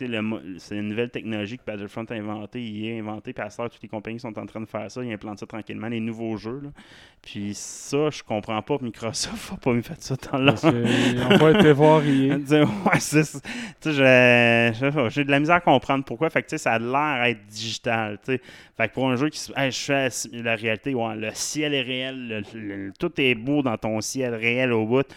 c'est une nouvelle technologie que Battlefront a inventée, il a inventé, puis à ce toutes les compagnies sont en train de faire ça, ils implantent ça tranquillement, les nouveaux jeux. là. Puis ça, je comprends pas Microsoft a pas mis fait ça dans. Parce qu'ils n'ont pas été voir hier. [LAUGHS] Ouais, c'est j'ai de la misère à comprendre pourquoi. Fait que, ça a l'air d'être digital. Fait que pour un jeu qui. Hey, je fais la réalité, ouais, le ciel est réel, tout est beau dans ton ciel réel au bout.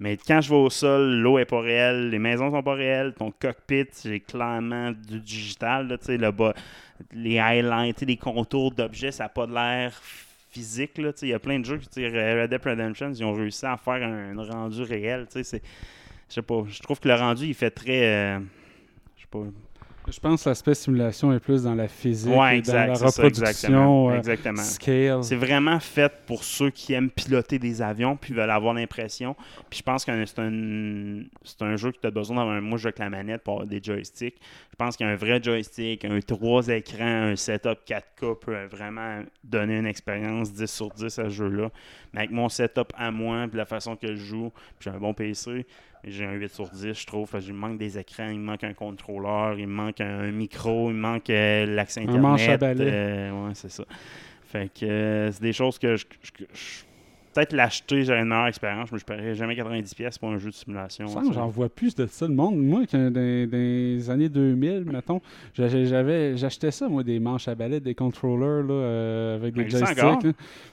Mais quand je vais au sol, l'eau est pas réelle, les maisons sont pas réelles, ton cockpit, c'est clairement du digital, là, bas, les highlights, les contours d'objets, ça n'a pas de l'air physique. Il y a plein de jeux, sais, Red Dead Redemption, ils ont réussi à faire un, rendu réel, je sais pas, je trouve que le rendu il fait très euh, je sais pas. Je pense que l'aspect simulation est plus dans la physique Ouais, exact, dans la ça, reproduction exactement, euh, exactement. scale. C'est vraiment fait pour ceux qui aiment piloter des avions puis veulent avoir l'impression. Puis je pense que c'est un c'est un jeu que tu as besoin d'avoir un moi avec la manette pour avoir des joysticks. Je pense qu'un vrai joystick, un trois écrans, un setup 4K peut vraiment donner une expérience 10 sur 10 à ce jeu-là. Mais avec mon setup à moi, puis la façon que je joue, puis j'ai un bon PC, j'ai un 8 sur 10, je trouve. Il me manque des écrans, il me manque un contrôleur, il me manque un, un micro, il manque euh, l'accès Un Internet. manche à balai. euh, ouais, c'est ça. Fait que euh, c'est des choses que je. je- que je- Peut-être l'acheter, j'aurais une meilleure expérience, mais je paierais jamais 90$ pièces pour un jeu de simulation. Sais. J'en vois plus de ça. Le monde, moi, dans, les années 2000, mettons, j'a- j'avais, j'achetais ça, moi, des manches à balai, des controllers là, euh, avec des Ben, joysticks. là.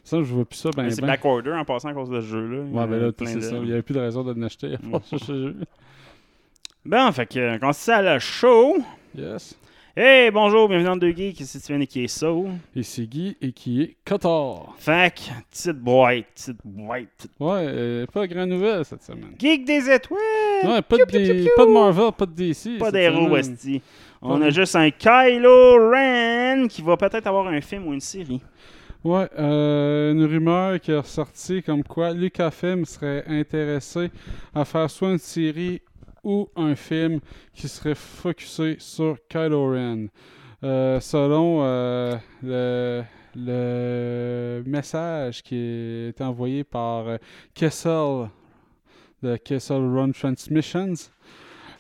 Ça, je vois plus ça. Ben, Mais c'est ben. Black Order en passant à cause de ce jeu-là. Ouais, ben là, c'est ça. Il n'y avait plus de raison de l'acheter. à part ce jeu. Bon, fait que, euh, quand c'est à le show. Yes. Hey, bonjour, bienvenue dans Deux Geeks, ici Steven et qui est So. Et c'est Guy et qui est Cotard. Que, petite boîte, petite boîte, petite Ouais, euh, pas grand nouvelle cette semaine. Geek des étoiles! Ouais, pas, Piou, de, piou, piou, des- piou. pas de Marvel, pas de DC. Pas d'héros. Westy. On a juste un Kylo Ren qui va peut-être avoir un film ou une série. Ouais, euh, une rumeur qui est ressortie comme quoi Lucasfilm serait intéressé à faire soit une série ou un film qui serait focusé sur Kylo Ren. Euh, selon euh, le, message qui est envoyé par euh, Kessel de Kessel Run Transmissions,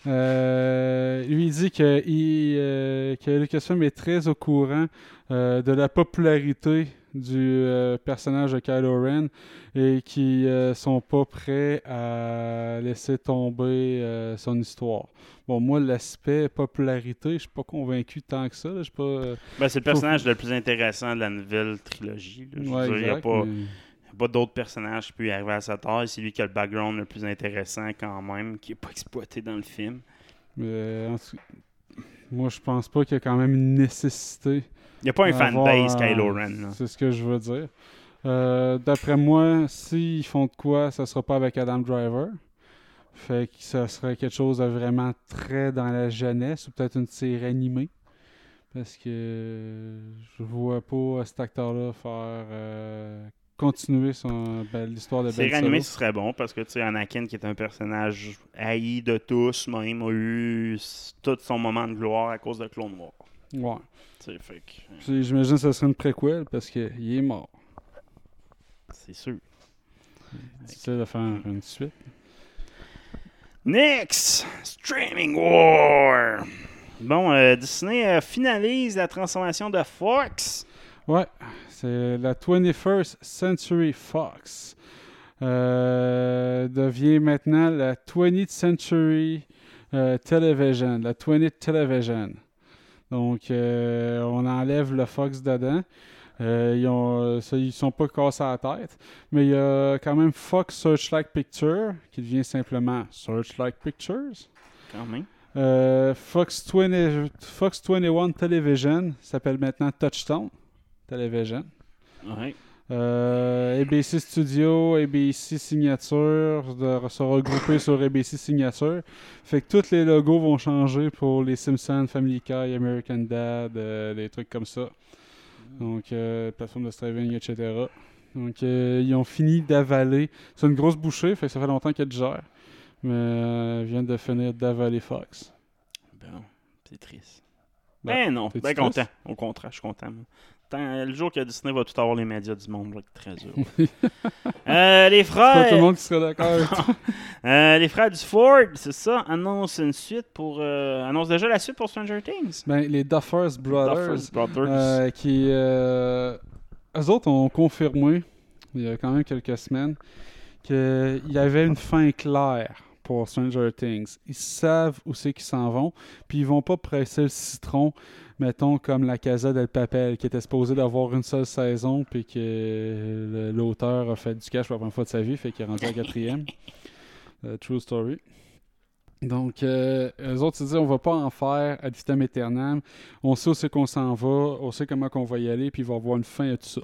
euh, lui dit que, il, que est très au courant de la popularité du euh, personnage de Kylo Ren et qui euh, sont pas prêts à laisser tomber euh, son histoire. Bon, moi, l'aspect popularité, je suis pas convaincu tant que ça. là. Pas. Ben, c'est le personnage le plus intéressant de la nouvelle trilogie. ouais, il n'y a pas, mais- pas d'autres personnages qui peuvent arriver à sa taille. C'est lui qui a le background le plus intéressant quand même, qui n'est pas exploité dans le film. mais, en tout- moi, je pense pas qu'il y a quand même une nécessité Il n'y a pas un fanbase Kylo Ren. C'est ce que je veux dire. Euh, D'après moi, s'ils font de quoi, ça sera pas avec Adam Driver. Fait que ça serait quelque chose de vraiment très dans la jeunesse ou peut-être une série animée. Parce que je vois pas cet acteur-là faire euh, continuer son, ben, l'histoire de Ben Série animée, Solo. ce serait bon parce que tu sais, Anakin, qui est un personnage haï de tous, même, a eu tout son moment de gloire à cause de Clone Wars. Ouais. Euh, J'imagine que ce serait une préquelle parce qu'il est mort. c'est sûr. C'est de faire une suite. Next! Streaming War! Bon, euh, Disney euh, finalise la transformation de Fox. Ouais, c'est la 21st Century Fox. Euh, devient maintenant la 20th Century Television, la 20th Television. Donc, euh, on enlève le Fox dedans. Euh, ils, ont, ça, ils sont pas cassés à la tête, mais il y a quand même Fox Searchlight Picture qui devient simplement Searchlight Pictures. Quand même. Euh, Fox, 20, Fox 21 Television s'appelle maintenant Touchstone Television. Ouais. Euh, ABC Studio, ABC Signature de se regrouper sur ABC Signature. Fait que tous les logos vont changer pour les Simpsons, Family Guy, American Dad, euh, des trucs comme ça. Donc, euh, plateforme de streaming, etc. Donc, euh, ils ont fini d'avaler. C'est une grosse bouchée, fait que ça fait longtemps qu'ils digèrent. Mais euh, ils viennent de finir d'avaler Fox. Bon, c'est triste. Ben, Ben non, ben triste? content. Au contraire, je suis content. Tant- le jour que Disney va tout avoir les médias du monde, vais être très heureux. [LAUGHS] Euh, les C'est pas tout le frères, monde qui d'accord [LAUGHS] euh, les frères du Ford, c'est ça, annoncent une suite pour, euh, annonce déjà la suite pour Stranger Things. Ben, les Duffers Brothers. Duffer's Brothers. Euh, qui, eux autres ont confirmé, il y a quand même quelques semaines, qu'il y avait une fin claire pour Stranger Things. Ils savent où c'est qu'ils s'en vont, puis ils vont pas presser le citron, mettons comme la Casa del Papel, qui était supposée d'avoir une seule saison, puis que l'auteur a fait du cash pour la première fois de sa vie, fait qu'il est rendu à la quatrième. [LAUGHS] Euh, true story. Donc, euh, eux autres, ils disent, on va pas en faire ad vitam aeternam. On sait où c'est qu'on s'en va, on sait comment qu'on va y aller, puis il va y avoir une fin à tout ça.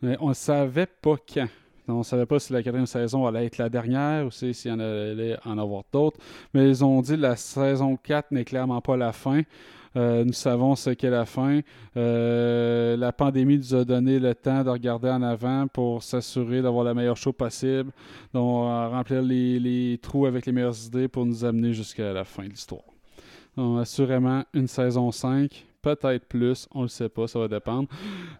Mais on ne savait pas quand. On ne savait pas si la quatrième saison allait être la dernière ou si- s'il y en allait en avoir d'autres. Mais ils ont dit que la saison 4 n'est clairement pas la fin. Euh, nous savons ce qu'est la fin. Euh, la pandémie nous a donné le temps de regarder en avant pour s'assurer d'avoir la meilleure show possible, donc euh, remplir les, trous avec les meilleures idées pour nous amener jusqu'à la fin de l'histoire. Assurément, une saison 5, peut-être plus, on le sait pas, ça va dépendre.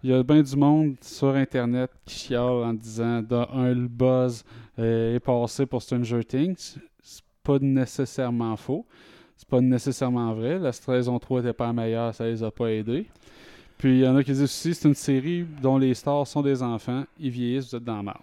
Il y a bien du monde sur Internet qui chiale en disant de un, le buzz est passé pour Stranger Things. C'est pas nécessairement faux. C'est pas nécessairement vrai. La saison 3 n'était pas meilleure, ça les a pas aidés. Puis il y en a qui disent aussi c'est une série dont les stars sont des enfants, ils vieillissent, vous êtes dans la merde.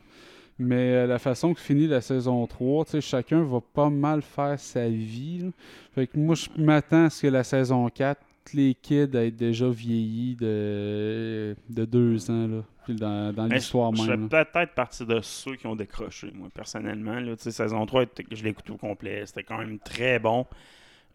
Mais euh, la façon que finit la saison 3, tu sais, chacun va pas mal faire sa vie. là. Fait que moi, je m'attends à ce que la saison 4, les kids aient déjà vieilli de, de deux ans, là, dans, l'histoire Ben, je, même. fais peut-être partie de ceux qui ont décroché, moi, personnellement. Là, saison 3, était- je l'ai écouté au complet. C'était quand même très bon.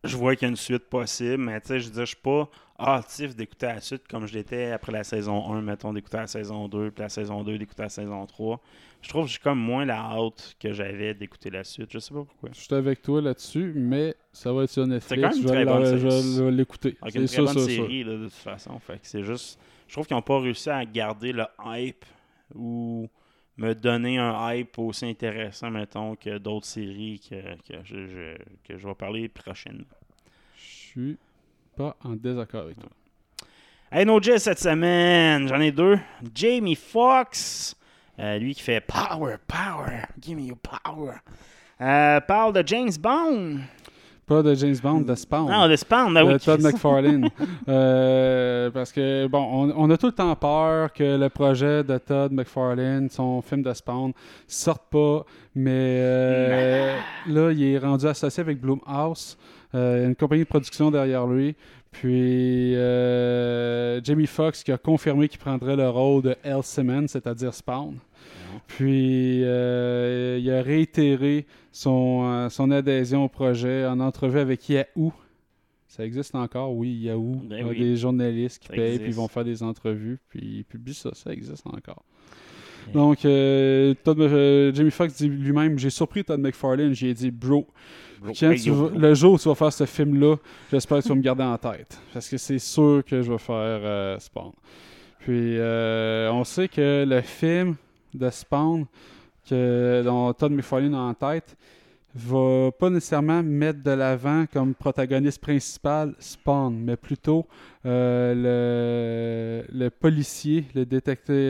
Je vois qu'il y a une suite possible, mais tu sais, je veux dire, je suis pas hâtif d'écouter la suite comme je l'étais après la saison 1, mettons, d'écouter la saison 2, puis la saison 2, d'écouter la saison 3. Je trouve que j'ai comme moins la hâte que j'avais d'écouter la suite. Je sais pas pourquoi. Je suis avec toi là-dessus, mais ça va être sur Netflix. quand même une je très bonne je vais l'écouter. C'est une très bonne série, là, de toute façon. Fait que c'est juste. Je trouve qu'ils n'ont pas réussi à garder le hype ou me donner un hype aussi intéressant, mettons, que d'autres séries que, que, je, je- que je vais parler prochainement. Je suis pas en désaccord avec toi. Hey, No Jazz cette semaine, j'en ai deux. Jamie Foxx, euh, lui qui fait Power, Power, give me your power. Euh, parle de James Bond. Pas de James Bond, de Spawn. Non, de Spawn, ben de oui. Todd McFarlane. [LAUGHS] Euh, parce que, bon, on, on a tout le temps peur que le projet de Todd McFarlane, son film de Spawn, sorte pas. Mais euh, là, il est rendu associé avec Blumhouse, euh, une compagnie de production derrière lui. Puis euh, Jamie Foxx qui a confirmé qu'il prendrait le rôle de L. Simmons, c'est-à-dire Spawn. Puis euh, il a réitéré son, euh, son adhésion au projet en entrevue avec Yahoo. Ça existe encore, oui, Yahoo. Ben Il y a oui. des journalistes qui Ça payent, existe. puis ils vont faire des entrevues, puis ils publient ça. Ça existe encore. Donc, euh, Todd, euh, Jamie Foxx dit lui-même J'ai surpris Todd McFarlane. J'ai dit, bro, Bro, quand hey, tu yo, vas- bro. le jour où tu vas faire ce film-là, j'espère que tu vas me garder en tête. Parce que c'est sûr que je vais faire euh, Spawn. Puis, euh, on sait que le film de Spawn, que, dont Todd McFarlane a en tête, va pas nécessairement mettre de l'avant comme protagoniste principal Spawn, mais plutôt euh, le, policier, le,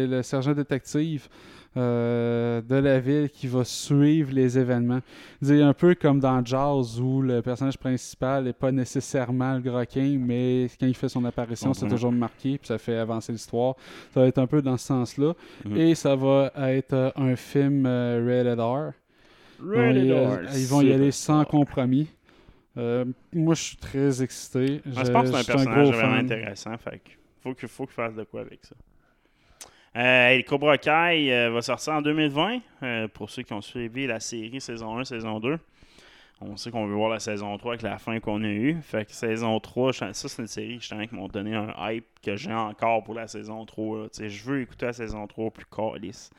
le sergent détective euh, de la ville qui va suivre les événements. C'est un peu comme dans Jaws où le personnage principal n'est pas nécessairement le groquin, mais quand il fait son apparition, c'est Mhm. toujours marqué, puis ça fait avancer l'histoire. Ça va être un peu dans ce sens-là. Mhm. Et ça va être euh, un film euh, rated R. Rated Ils vont y- R, ils vont y aller sans compromis. Euh, moi, je suis très excité. Je Je- pense que c'est un personnage vraiment fan. intéressant. Fait faut qu'il faut qu'il fasse de quoi avec ça. Euh, Cobra Kai euh, va sortir en 2020. euh, pour ceux qui ont suivi la série saison 1, saison 2. On sait qu'on veut voir la saison 3 avec la fin qu'on a eue. Fait que saison 3, je- ça c'est une série qui m'ont donné un hype que j'ai encore pour la saison 3. là. Tu sais, Je veux écouter la saison 3 plus calice.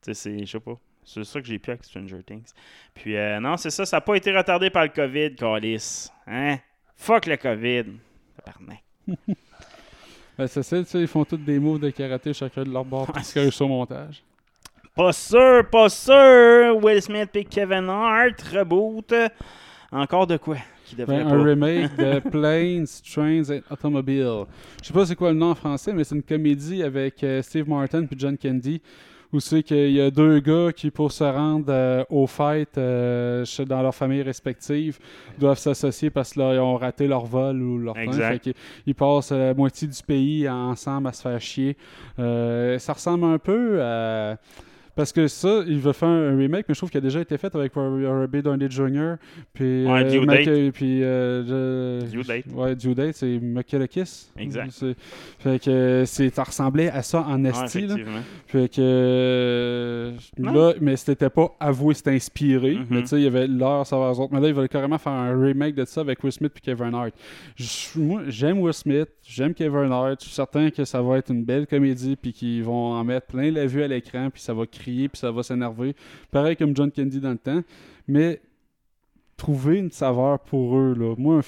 C'est, je sais pas. C'est ça que j'ai pu avec Stranger Things. Puis euh, non, c'est ça, ça n'a pas été retardé par le COVID, calice. Hein? Fuck le COVID. Tabarnak. [LAUGHS] Ben, c'est ça, tu sais, ils font tous des moves de karaté chacun de leur bord parce qu'ils réussissent au montage. Pas sûr, pas sûr. Will Smith et Kevin Hart reboot. Encore de quoi qui devrait Ben, pas. un remake de [LAUGHS] Planes, Trains and Automobiles. Je sais pas c'est quoi le nom en français, mais c'est une comédie avec euh, Steve Martin puis John Candy. Où c'est qu'il y a deux gars qui, pour se rendre euh, aux fêtes euh, dans leurs familles respectives, doivent s'associer parce qu'ils ont raté leur vol ou leur train. Ils passent la moitié du pays ensemble à se faire chier. Euh, ça ressemble un peu à. Parce que ça, il veut faire un remake, mais je trouve qu'il a déjà été fait avec Robert Downey Jr. Puis, Ouais, euh, Due Date. puis euh, Due Date. Ouais, Due Date, c'est McKellekis. Exact. Fait que ça ressemblait à ça en esti. Fait que là, mais c'était pas avoué, c'était inspiré. Mhm. Mais tu sais, il y avait l'heure, ça va aux autres. Mais là, ils veulent carrément faire un remake de ça avec Will Smith et Kevin Hart. Moi, j'aime Will Smith, j'aime Kevin Hart. Je suis certain que ça va être une belle comédie puis qu'ils vont en mettre plein la vue à l'écran puis ça va crier puis ça va s'énerver. Pareil comme John Candy dans le temps. Mais trouver une saveur pour eux, là. Moi,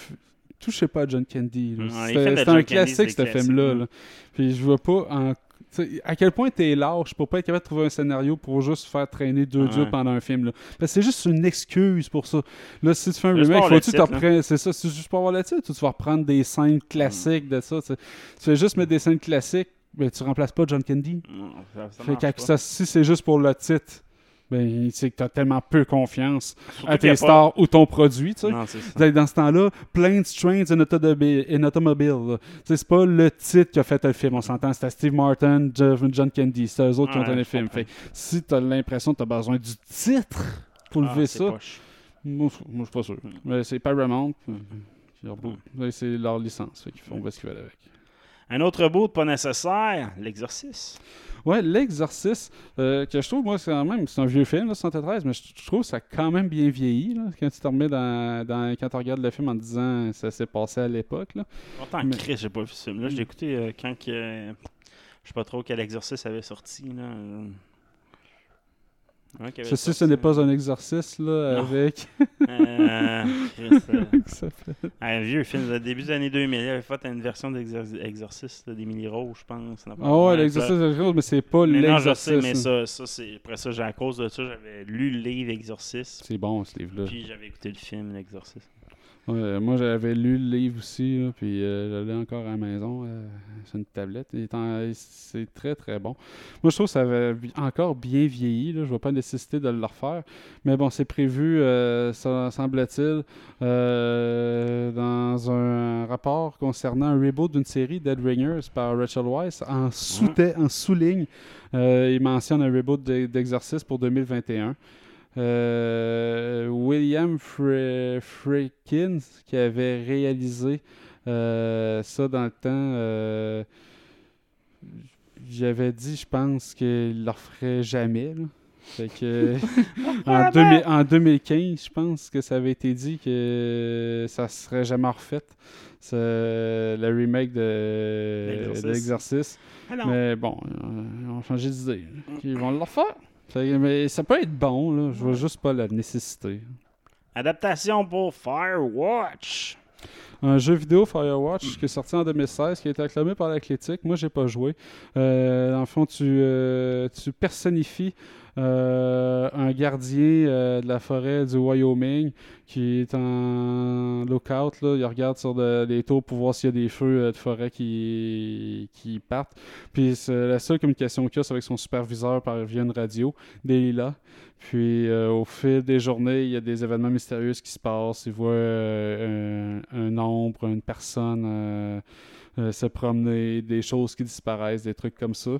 touchez pas à John Candy. John un classique, c'est ce film-là. là. Puis je vois pas en tu à quel point t'es lâche pour pas être capable de trouver un scénario pour juste faire traîner deux Ouais. dieux pendant un film. Là. Parce que c'est juste une excuse pour ça. Là, si tu fais un remake, faut-tu le te titre, là. reprennes. C'est ça, c'est juste pour avoir le titre ou tu vas reprendre des scènes classiques de ça. tu. Tu fais juste mettre des scènes classiques, mais tu remplaces pas John Candy. Non, ça, ça Fait pas. ça- si c'est juste pour le titre, ben c'est que t'as tellement peu confiance Surtout à tes pas- stars ou ton produit, tu sais. Non, c'est ça. Dans- ce temps-là, Planes, Trains and and Automobile. Tu C'est pas le titre qui a fait le film, on s'entend. C'était Steve Martin, John Candy. C'est eux autres qui ont tourné le film. Fait, que si t'as l'impression que t'as besoin du titre pour Ah, lever ça, poche. moi, je moi, je suis pas sûr. Mais c'est Paramount. Bout. Ouais, C'est leur licence. Fait qu'ils font ce qu'ils veulent avec. Un autre bout pas nécessaire, l'exercice. Ouais, L'Exorciste, euh, que je trouve, moi, c'est quand même, c'est un vieux film, là, 73, mais je, je trouve que ça a quand même bien vieilli, là, quand tu te remets dans, dans- quand tu regardes le film en te disant ça s'est passé à l'époque, là. Longtemps Mais- Chris, j'ai pas vu ce film-là. Je l'ai écouté euh, quand que. euh, je sais pas trop quel exercice avait sorti. Là. Avait Ceci, ce n'est pas un exorcisme, là, Non. avec... Euh, [LAUGHS] euh, Ça fait- un vieux film de début des années 2000. Il avait fait une version d'exercice d'Emily Rose, je pense. Ah ouais, c'est quelque chose, mais c'est pas Mais non, je sais, mais ça, ça c'est après ça, j'ai à cause de ça, j'avais lu le livre Exorcisme, C'est bon, ce livre-là. puis j'avais écouté le film L'Exorcisme. Ouais, moi, j'avais lu le livre aussi, là, puis euh, je l'ai encore à la maison euh, sur une tablette. C'est très, très bon. Moi, je trouve que ça avait encore bien vieilli. Là. Je ne vois pas la nécessité de le refaire. Mais bon, c'est prévu, euh, ça semble-t-il, euh, dans un rapport concernant un reboot d'une série Dead Ringers par Rachel Weisz. En, sous en sous-ligne, euh, il mentionne un reboot d'E- d'Exorcist pour 2021. Euh, William Fre- Friedkin qui avait réalisé euh, ça dans le temps. euh, J'avais dit, je pense qu'il ne le referait jamais. là. Fait que, [LAUGHS] en, 2000 en 2015, je pense que ça avait été dit que ça serait jamais refait. Le remake de l'Exorciste. Alors, Mais bon, ils ont changé d'idée. Ils vont le refaire. Fait mais ça peut être bon, là. Je vois juste pas la nécessité. adaptation pour Firewatch. Un jeu vidéo Firewatch qui est sorti en 2016, qui a été acclamé par la critique. Moi, j'ai pas joué. Euh, dans le fond, tu, euh, tu personnifies un gardien euh, de la forêt du Wyoming qui est en lookout. Là. Il regarde sur les tours pour voir s'il y a des feux euh, de forêt qui, qui partent. Puis la seule communication qu'il a, c'est avec son superviseur par via une radio, Delilah. Puis euh, au fil des journées, il y a des événements mystérieux qui se passent. Il voit euh, un, ombre, une personne euh, euh, se promener, des choses qui disparaissent, des trucs comme ça.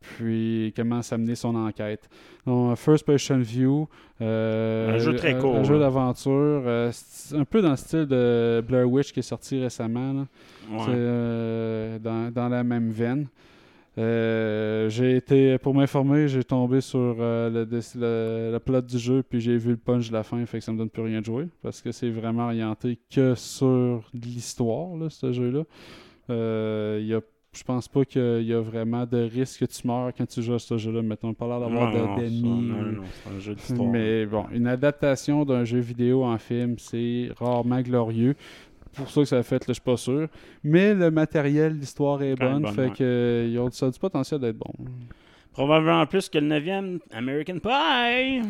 Puis commence à mener son enquête. Donc, First Person View. euh, Un jeu très court, Un jeu d'aventure. euh, un peu dans le style de Blair Witch qui est sorti récemment. là. Ouais. C'est, euh, dans, dans la même veine. J'ai été, pour m'informer, j'ai tombé sur le, le, le plot du jeu, puis j'ai vu le punch de la fin, fait que ça me donne plus rien de jouer, parce que c'est vraiment orienté que sur l'histoire, là, ce jeu-là. Il y a, je pense pas qu'il y a vraiment de risque que tu meurs quand tu joues à ce jeu-là. Mettons, pas l'air d'avoir de- d'ennemis. non, non, c'est un jeu d'histoire. Mais bon, une adaptation d'un jeu vidéo en film, c'est rarement glorieux. Pour ça que ça a fait, là, je suis pas sûr. Mais le matériel, l'histoire est bonne, bonne, fait ouais. que il y a ça a du potentiel d'être bon. Probablement plus que le 9e American Pie.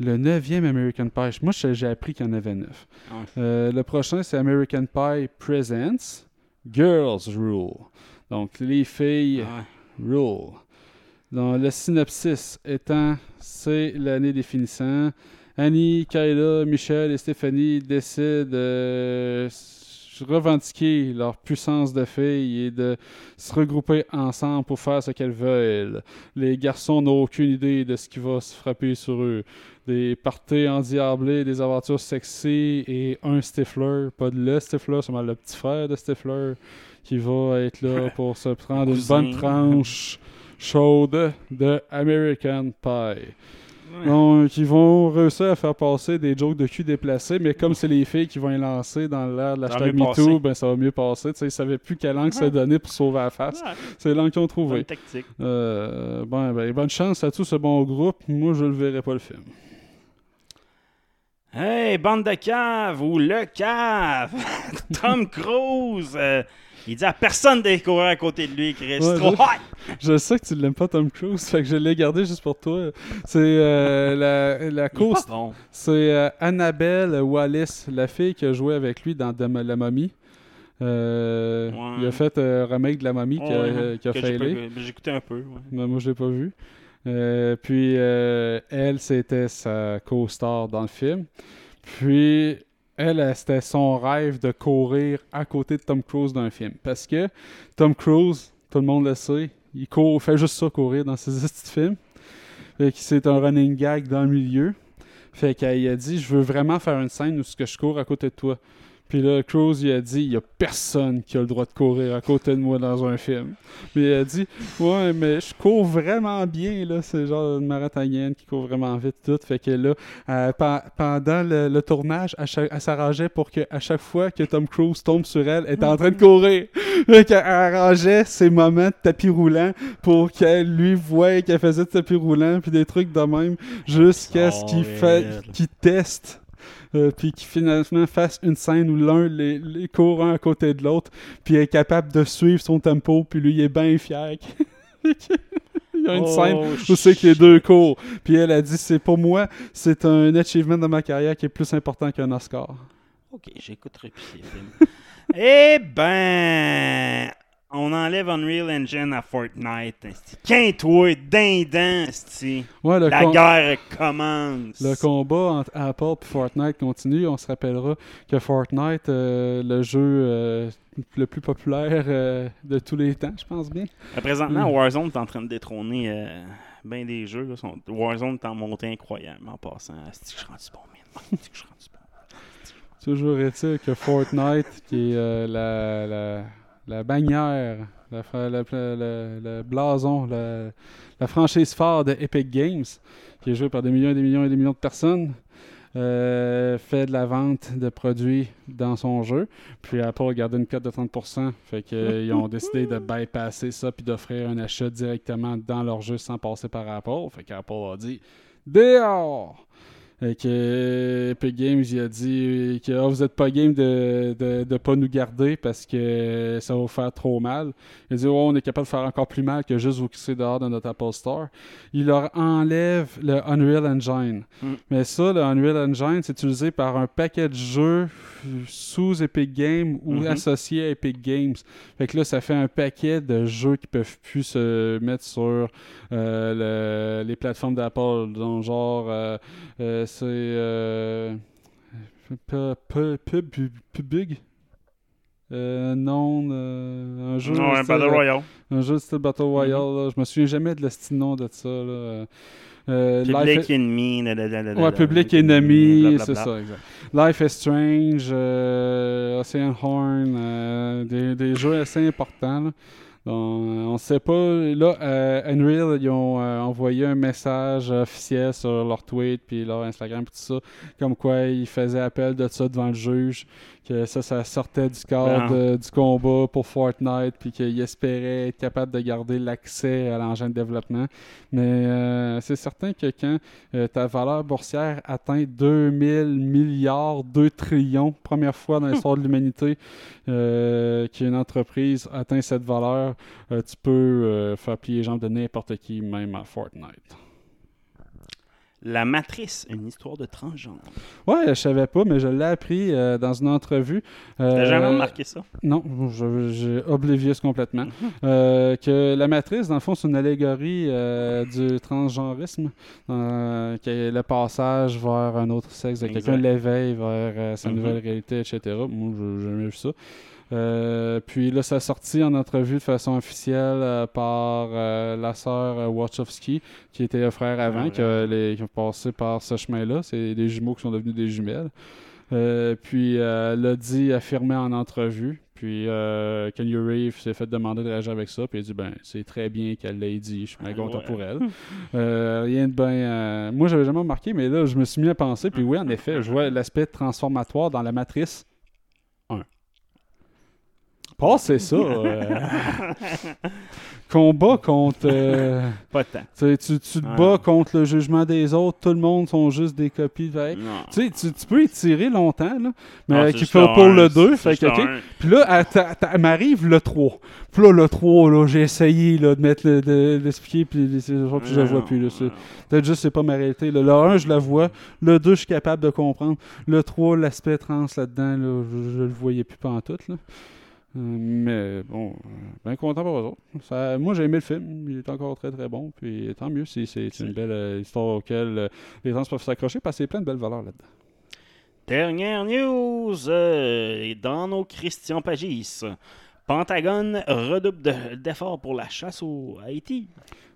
Le neuvième American Pie, moi j'ai appris qu'il y en avait neuf. Ouais. Euh, le prochain, c'est American Pie Presents Girls Rule. Donc, les filles Ouais. Rule. Dans le synopsis étant, c'est l'année définissant. Annie, Kayla, Michel et Stéphanie décident de revendiquer leur puissance de filles et de se regrouper ensemble pour faire ce qu'elles veulent. Les garçons n'ont aucune idée de ce qui va se frapper sur eux. Des parties endiablées, des aventures sexy et un Stifler, pas de le Stifler, seulement le petit frère de Stifler qui va être là [LAUGHS] pour se prendre une bonne tranche chaude de American Pie. Donc, ils vont réussir à faire passer des jokes de cul déplacés, mais comme c'est les filles qui vont les lancer dans l'air de l'hashtag MeToo, ben, ça va mieux passer. Ils savaient plus quelle langue se donner pour sauver la face. C'est l'angle qu'ils ont bonne trouvé. tactique. Euh, bon, ben, bonne chance à tout ce bon groupe. Moi, je le verrai pas le film. Hey, bande de cave ou le cave! [LAUGHS] Tom Cruise! euh, il dit à personne de courir à côté de lui, Chris. Ouais, trop je-! Je sais que tu l'aimes pas, Tom Cruise, fait que je l'ai gardé juste pour toi. C'est euh, [LAUGHS] la. C'est euh, Annabelle Wallis, la fille qui a joué avec lui dans Dom- La Momie. Euh, Ouais. Il a fait un remake de La Momie qui a, Ouais, qui a J'ai écouté un peu. Mais moi, je l'ai pas vu. Euh, puis, euh, elle, c'était sa co-star dans le film. Puis, elle, c'était son rêve de courir à côté de Tom Cruise dans un film. Parce que Tom Cruise, tout le monde le sait, il fait juste ça courir dans ses [LAUGHS] petits films. Fait c'est un running gag dans le milieu. Fait qu'elle a dit Je veux vraiment faire une scène où ce que je cours à côté de toi. Puis là, Cruise, il a dit Il y a personne qui a le droit de courir à côté de moi dans un film. Mais il a dit Ouais, mais je cours vraiment bien, là. C'est genre une marathonienne qui court vraiment vite, tout. Fait que là, euh, pen- pendant le, le tournage, chaque- elle s'arrangeait pour que à chaque fois que Tom Cruise tombe sur elle, elle était en train de courir. [LAUGHS] Fait qu'elle arrangeait ses moments de tapis roulant pour qu'elle lui voie qu'elle faisait de tapis roulant, puis des trucs de même, jusqu'à ce qu'il Solide. qu'il teste. Euh, puis qu'il finalement fasse une scène où l'un les, les court un à côté de l'autre, puis est capable de suivre son tempo, puis lui il est bien fier. [LAUGHS] il y a une Oh, scène où c'est que les deux courent. Puis elle a dit c'est pour moi, c'est un achievement dans ma carrière qui est plus important qu'un Oscar. Ok, j'écouterai plus ces films. eh ben, on enlève Unreal Engine à Fortnite. Quinte-toi, dindin. Ouais, La com- guerre commence. le combat entre Apple et Fortnite continue. On se rappellera que Fortnite, euh, le jeu euh, le plus populaire euh, de tous les temps, je pense bien. Présentement, Mm. Warzone est en train de détrôner bien des jeux. là. Warzone est en montée incroyable en passant. Esti que je suis rendu bon, man. Que je bon. [LAUGHS] Toujours est-il que Fortnite, qui est la, la, la bannière, la, fra- la- la- la- le blason, la, la franchise phare de Epic Games, qui est jouée par des millions et des millions et des millions de personnes, euh, fait de la vente de produits dans son jeu. Puis Apple a gardé une cote de 30%. Fait qu'ils ont [LAUGHS] décidé de bypasser ça puis d'offrir un achat directement dans leur jeu sans passer par Apple. Fait qu'Apple a dit dehors! Euh, que Epic Games il a dit que ah, vous êtes pas game de, de, de pas nous garder parce que ça va vous faire trop mal. Il a dit oh, on est capable de faire encore plus mal que juste vous crisser dehors de notre Apple Store. Il leur enlève le Unreal Engine. Mm. Mais ça, le Unreal Engine, c'est utilisé par un paquet de jeux sous Epic Games ou Mhm. associés à Epic Games. Fait que là, ça fait un paquet de jeux qui peuvent plus se mettre sur euh, le- les plateformes d'Apple. Genre, euh, euh, c'est. Euh, pu- pu- pub, pub, Pubig euh, non, euh, un jeu. Non, un style- Battle Royale. Un jeu style Battle Royale. là. Je me souviens jamais de le nom de ça. Là. Euh, Public Life- Enemy. da, da, da, da, da, Ouais, Public Enemy, c'est ça, exact. Life is Strange, euh, Ocean Horn, euh, des, des jeux assez importants. là. Donc, on ne sait pas. Là, euh, Unreal, ils ont euh, envoyé un message officiel sur leur tweet, puis leur Instagram, tout ça, comme quoi ils faisaient appel de ça devant le juge, que ça, ça sortait du cadre Ah. de- du combat pour Fortnite, puis qu'ils espéraient être capable de garder l'accès à l'engin de développement. Mais euh, c'est certain que quand euh, ta valeur boursière atteint 2000 milliards, 2 trillions, première fois dans [LAUGHS] l'histoire de l'humanité euh, qu'une entreprise atteint cette valeur, tu peux faire plier les jambes de n'importe qui, même à Fortnite. La Matrice, une histoire de transgenre. Ouais, je savais pas, mais je l'ai appris euh, dans une entrevue. T'as Euh, jamais remarqué ça? Non, j'ai oblivious complètement. Mhm. Euh, que la matrice, dans le fond, c'est une allégorie euh, du transgenrisme, qui est le passage vers un autre sexe, de quelqu'un l'éveil vers sa Mhm. nouvelle réalité, etc. Moi, j'ai jamais vu ça. Euh, puis là, ça a sorti en entrevue de façon officielle euh, par euh, la sœur Wachowski, qui était le frère avant, Ah, qui, a les- qui ont passé par ce chemin-là. C'est des jumeaux qui sont devenus des jumelles. Puis elle l'a dit, affirmé en entrevue. Puis euh, Kenny Reeves s'est fait demander de réagir avec ça. Puis il a dit ben c'est très bien qu'elle l'ait dit. Je suis bien Ah, content ouais. pour elle. Rien de bien. moi, j'avais jamais remarqué, mais là, je me suis mis à penser. Puis oui, en effet, je vois l'aspect transformatoire dans la matrice 1. Passez ça. euh, [LAUGHS] combat contre. euh, Pas tu sais, tu, tu te bats contre le jugement des autres. Tout le monde sont juste des copies. Fait- Non. tu sais, tu, peux y tirer longtemps, là, mais juste faut le pour un, le c'est 2. Fait juste que, le ok. un. Puis là, m'arrive le 3. Puis là, le 3, là, j'ai essayé là, de mettre le, de, l'expliquer, puis, puis je la vois plus. Peut-être juste c'est pas ma réalité. Là. Le 1, je la vois. Le 2, je suis capable de comprendre. Le 3, l'aspect trans là-dedans, là, je, je le voyais plus pantoute. Là. Euh, mais bon, euh, bien content pour eux autres. Ça, moi, j'ai aimé le film. Il est encore très très bon. Puis tant mieux si c'est une belle euh, histoire auquel euh, les gens peuvent s'accrocher parce qu'il y a plein de belles valeurs là-dedans. Dernière news euh, dans nos Christian Pagis. Pentagone redouble de- d'efforts pour la chasse au Haïti.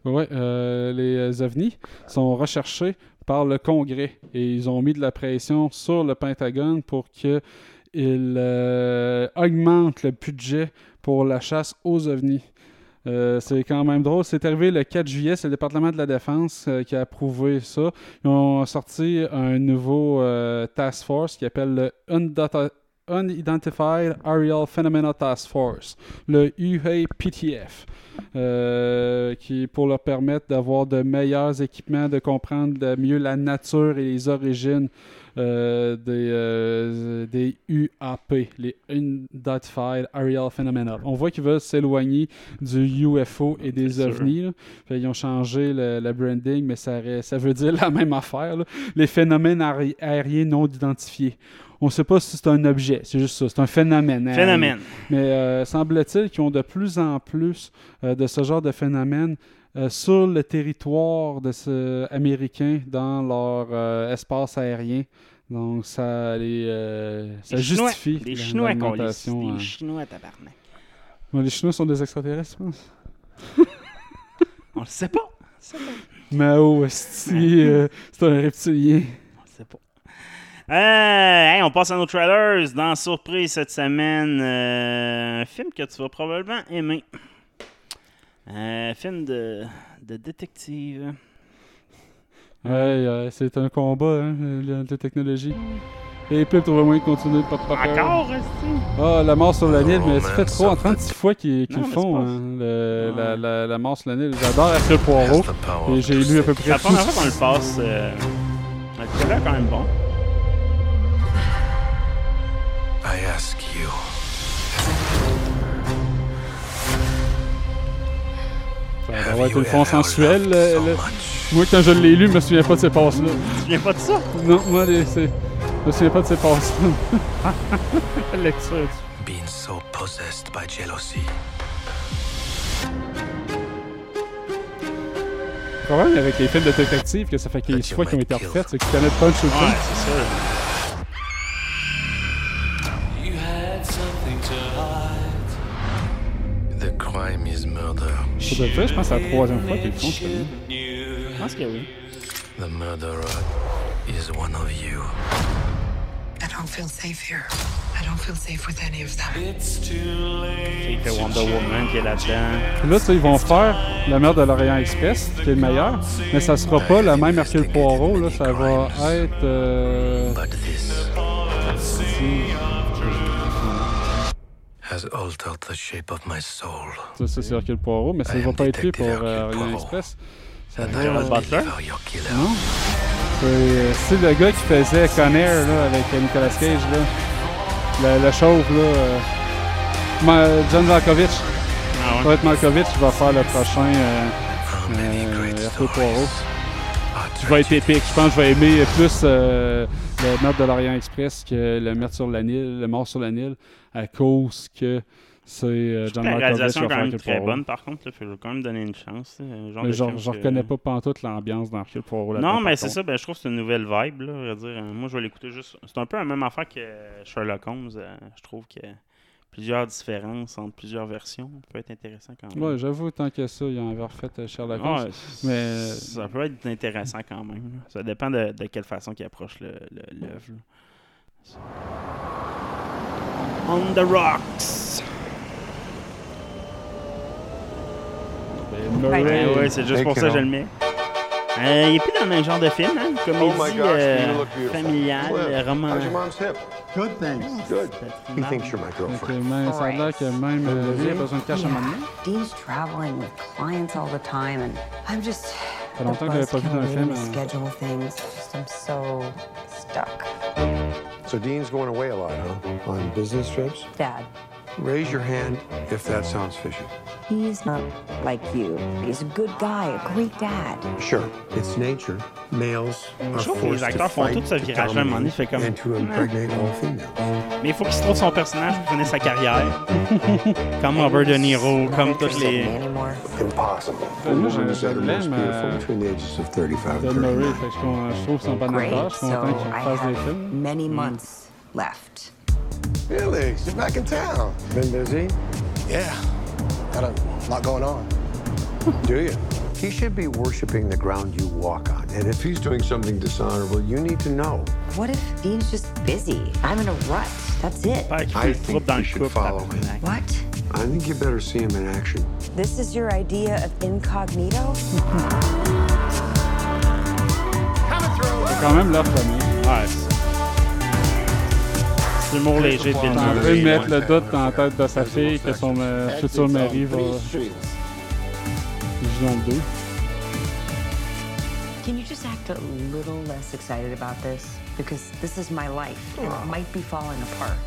Oui, les ovnis sont recherchés par le Congrès et ils ont mis de la pression sur le Pentagone pour qu'il euh, augmente le budget pour la chasse aux ovnis. Euh, c'est quand même drôle. C'est arrivé le 4 juillet, c'est le département de la Défense euh, qui a approuvé ça. Ils ont sorti un nouveau euh, task force qui appelle le Unidentified Aerial Phenomena Task Force, le UAPTF, euh, qui pour leur permettre d'avoir de meilleurs équipements, de comprendre mieux la nature et les origines euh, des, euh, des UAP, les Unidentified Aerial Phenomena. On voit qu'ils veulent s'éloigner du UFO et des C'est sûr. ovnis. Fait, ils ont changé le, le branding, mais ça, veut dire la même affaire. là. Les phénomènes aé- aériens non identifiés. On ne sait pas si c'est un objet, c'est juste ça, c'est un phénomène. aérien. Phénomène. Mais euh, semble-t-il qu'ils ont de plus en plus euh, de ce genre de phénomène euh, sur le territoire de ce américain dans leur euh, espace aérien. Donc ça les euh, ça Les Chinois. justifie Des la- Chinois, qu'on Des euh. Chinois, tabarnak. Les Chinois sont des extraterrestres, je pense. [LAUGHS] On le sait pas. On le sait pas. Mao, esti, euh, c'est un reptilien. On le sait pas. Euh, hey, on passe à nos trailers. Dans Surprise cette semaine, euh, un film que tu vas probablement aimer. Un film de, de détective. Ouais, euh, c'est un combat, hein, la, technologie. Et puis, trouve moyen de continuer de pas te faire peur. Encore, esti? Ah, la mort sur la Nile, mais ça fait trop en 36 fois qu'ils mais font, hein, le- la, la, la mort sur la Nile. J'adore Hercule Poirot. Et j'ai lu à peu près la première fois qu'on le passe. euh, Le trailer est quand même bon. I ask you. Ça va avoir été une fond sensuelle. le- le- Moi, quand je l'ai lu, je me souviens pas de ces passes-là. Tu te souviens pas de ça? Non, moi, c'est- je me souviens pas de ces passes-là. [LAUGHS] Lecture. Being so possessed by jealousy. Le problème avec les films de détective, que ça fait 15 fois qu'ils ont été refaits, c'est qu'ils connaissent pas le le Ouais, c'est ça. Murder. Pour de fait, je pense que c'est la troisième fois qu'ils le font, ce film. Je pense que oui. The murderer is one of you. I don't feel safe here. I don't feel safe with any of them. C'est que Wonder Woman qui est là-dedans. Puis là, tu sais, ils vont faire la mère de l'Orient Express, qui est le meilleur, mais ça sera pas le même Hercule Poirot, là, ça va être... euh, But this Ça, ça, c'est Hercule Poirot, mais ça I va pas être lui pour euh, Orient. Express. Ça va... I will Butler? C'est euh, c'est le gars qui faisait Con Air, là, avec euh, Nicolas Cage, là. Le, le chauve, là. euh, Ma- John Malkovich. Ah ouais. va être Malkovich qui va faire le prochain euh, euh, Hercule Poirot. Are qui va être épique. Je pense que je vais aimer plus euh, le meurtre de l'Orient Express que le meurtre sur la Nile, le mort sur la Nile, à cause que c'est euh, John que la réalisation est quand même très bonne, par contre. Il faut quand même donner une chance. genre Mais de je, que- reconnais pas pantoute l'ambiance dans Hercule Poirot. Non, mais c'est ça, ben, je trouve que c'est une nouvelle vibe. Là, je veux dire. Euh, Moi, je vais l'écouter juste. C'est un peu la même affaire que Sherlock Holmes. euh, Je trouve a plusieurs différences entre plusieurs versions. Ça peut être intéressant quand même. Ouais, j'avoue, tant que ça, il en avait refait euh, Sherlock Holmes. Ouais, mais- Ça peut être intéressant quand même. Ça dépend de, de quelle façon il approche le- le- l'œuvre. là. On the Rocks. Ben, Ouais, ouais, c'est juste pour ça que je le mets. Euh, il est plus dans un genre de film, hein? Comédie euh, familiale, euh, roman. Good, thanks. Good. He thinks you're my girlfriend. même, ça a l'air que même euh, lui a besoin de cash à moment. Dean's traveling with clients all the time, and I'm just. Ça fait longtemps que j'avais pas vu dans un film. euh, schedule things. Just I'm so stuck. So Dean's going away a lot, huh? On business trips? Dad, Raise your hand if that sounds fishy. he's not like you. He's a good guy, a great dad. Sure, it's nature. Males are Je trouve les forced to font fight tout ce to virage-là, à un moment donné, fait comme- and to impregnate all females. Mais il faut qu'il se trouve son personnage pour finir sa carrière. [LAUGHS] comme Robert De Niro, comme toutes Interested les. in me anymore. Impossible. Moi, A je- woman is je at her most l'aime, beautiful euh, between the ages of 35 and Bill Murray, 39. fait que je, trouve euh, que c'est un bon Great. acteur. Je suis So content qu'il I fasse des have films. many mm. months left. Felix, you're back in town. Been busy? Yeah. Got a lot going on. [LAUGHS] Do you? He should be worshiping the ground you walk on. And if he's doing something dishonorable, you need to know. What if Dean's just busy? I'm in a rut. That's it. Pas I think you should follow him. What? I think you better see him in action. This is your idea of incognito? C'est quand même leur famille. Ouais, c'est- C'est l'humour léger de Bill T'es en train de mettre le doute dans la tête de sa fille que son euh, futur mari va joue 2. Can you just act a little less excited about this? Because this is my life, and it might be falling apart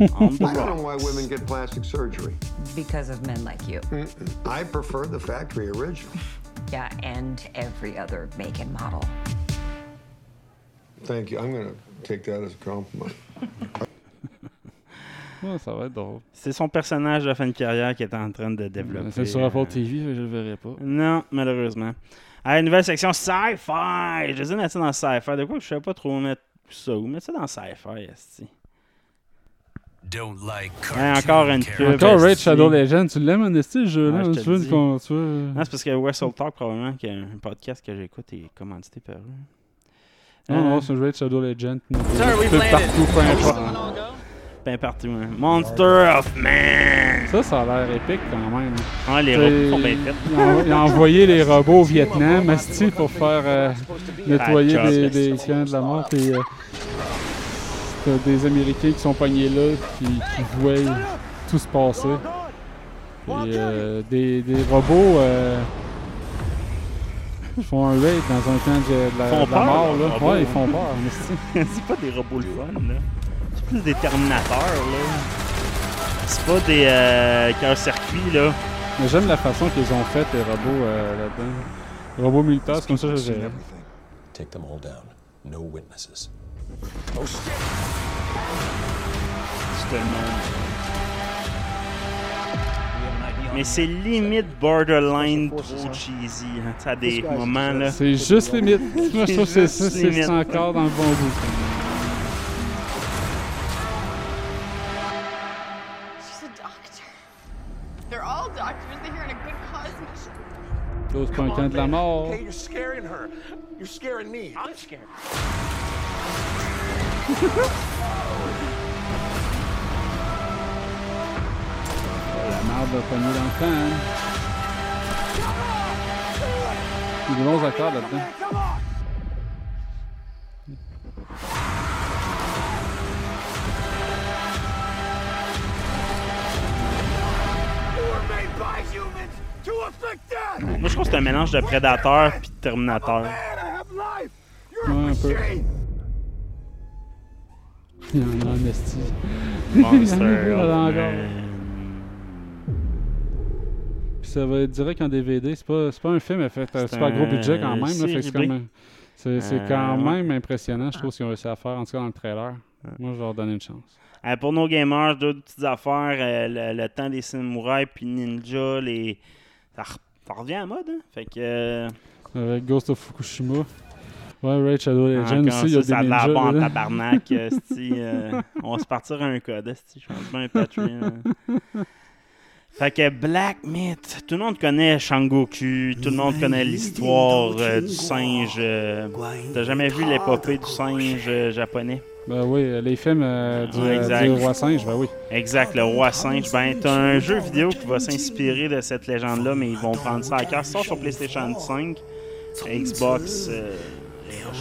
I don't know why women get plastic surgery. because of men like you. I prefer the factory original. Yeah, and every other make and model. Thank you. I'm going to take that as a compliment. [LAUGHS] Ouais, ça va être drôle. C'est son personnage de fin de carrière qui est en train de développer. C'est sur Apple euh, TV, je le verrai pas. Non, malheureusement. Une nouvelle section sci-fi. Je dis mettre ça dans sci-fi. De quoi je sais pas trop mettre ça où. Mettre ça dans sci-fi, esti. Don't like Ouais, encore une pub. Encore Raid. Shadow Legend, tu l'aimes, Honesty, ce jeu-là? Ouais, je te tu veux. Tu veux... Non, c'est parce que Wrestle Talk, probablement, qui est un podcast que j'écoute, est commandité par eux. Non, Euh, non, c'est un Raid Shadow Legend. Tout partout, peu importe. Ben partout, hein. Monster of Man! Ça, ça a l'air épique quand même. Ouais, les robots sont bien faits. Ils ont, ils ont envoyé les robots au Vietnam, asti, pour faire euh, nettoyer Ah, des, des camps de la mort. Puis, euh, t'as des Américains qui sont pognés là, qui, qui voient tout se passer. Et, euh, des, des robots. Ils font un raid dans un camp de, de la, Ils font de la peur, mort, là. robots. Ouais, ils font peur. mais [LAUGHS] c'est- pas des robots le fun, là. C'est plus des Terminateurs, là. C'est pas des euh, cœurs-circuits, là. Mais j'aime la façon qu'ils ont fait les robots euh, là-dedans. Les robots militaires, c'est comme ça que je dirais. Take them all down. No witnesses. C'est tellement- Mais c'est limite borderline trop cheesy. Hein. À des moments, là. C'est juste limite. [LAUGHS] Moi, je trouve que c'est encore dans le bon goût. She's a doctor. They're all doctors. They're here on a good cause mission. L'autre c'est un camp de la mort. Okay, you're scaring her. You're scaring me. I'm scared. [LAUGHS] La merde va pogner dans le camp. hein. Il y a des bons accords là-dedans. Moi, je trouve que c'est un mélange de Predator puis de Terminator. Ouais, un peu. Il y en a un Monster [LAUGHS] ça va être direct en DVD. C'est pas, pas un film à fait un super gros budget quand même. c'est comme c'est Euh, quand même impressionnant, je trouve, ce qu'ils ont réussi à faire, en tout cas dans le trailer. Moi, je vais leur donner une chance. Euh, pour nos gamers, d'autres petites affaires, euh, le, le temps des samouraïs puis ninja, les... ça, re- ça revient à mode. Hein? Fait que. euh, Avec Ghost of Fukushima. Ouais, Raid Shadow Legends encore aussi, il y a ça, des ninjas. en tabarnak. euh, [LAUGHS] euh, on va se partir un code. esti, Je pense bien un Patreon. [LAUGHS] Fait que Black Myth, tout le monde connaît Shangoku, tout le monde connaît l'histoire euh, du singe. euh, T'as jamais vu l'épopée du singe euh, japonais? Ben oui, les films euh, du, euh, Roi Singe, ben oui. Exact, le roi singe. Ben, t'as un jeu vidéo qui va s'inspirer de cette légende-là, mais ils vont prendre ça à cœur. Ça sort sur PlayStation 5, Xbox, euh,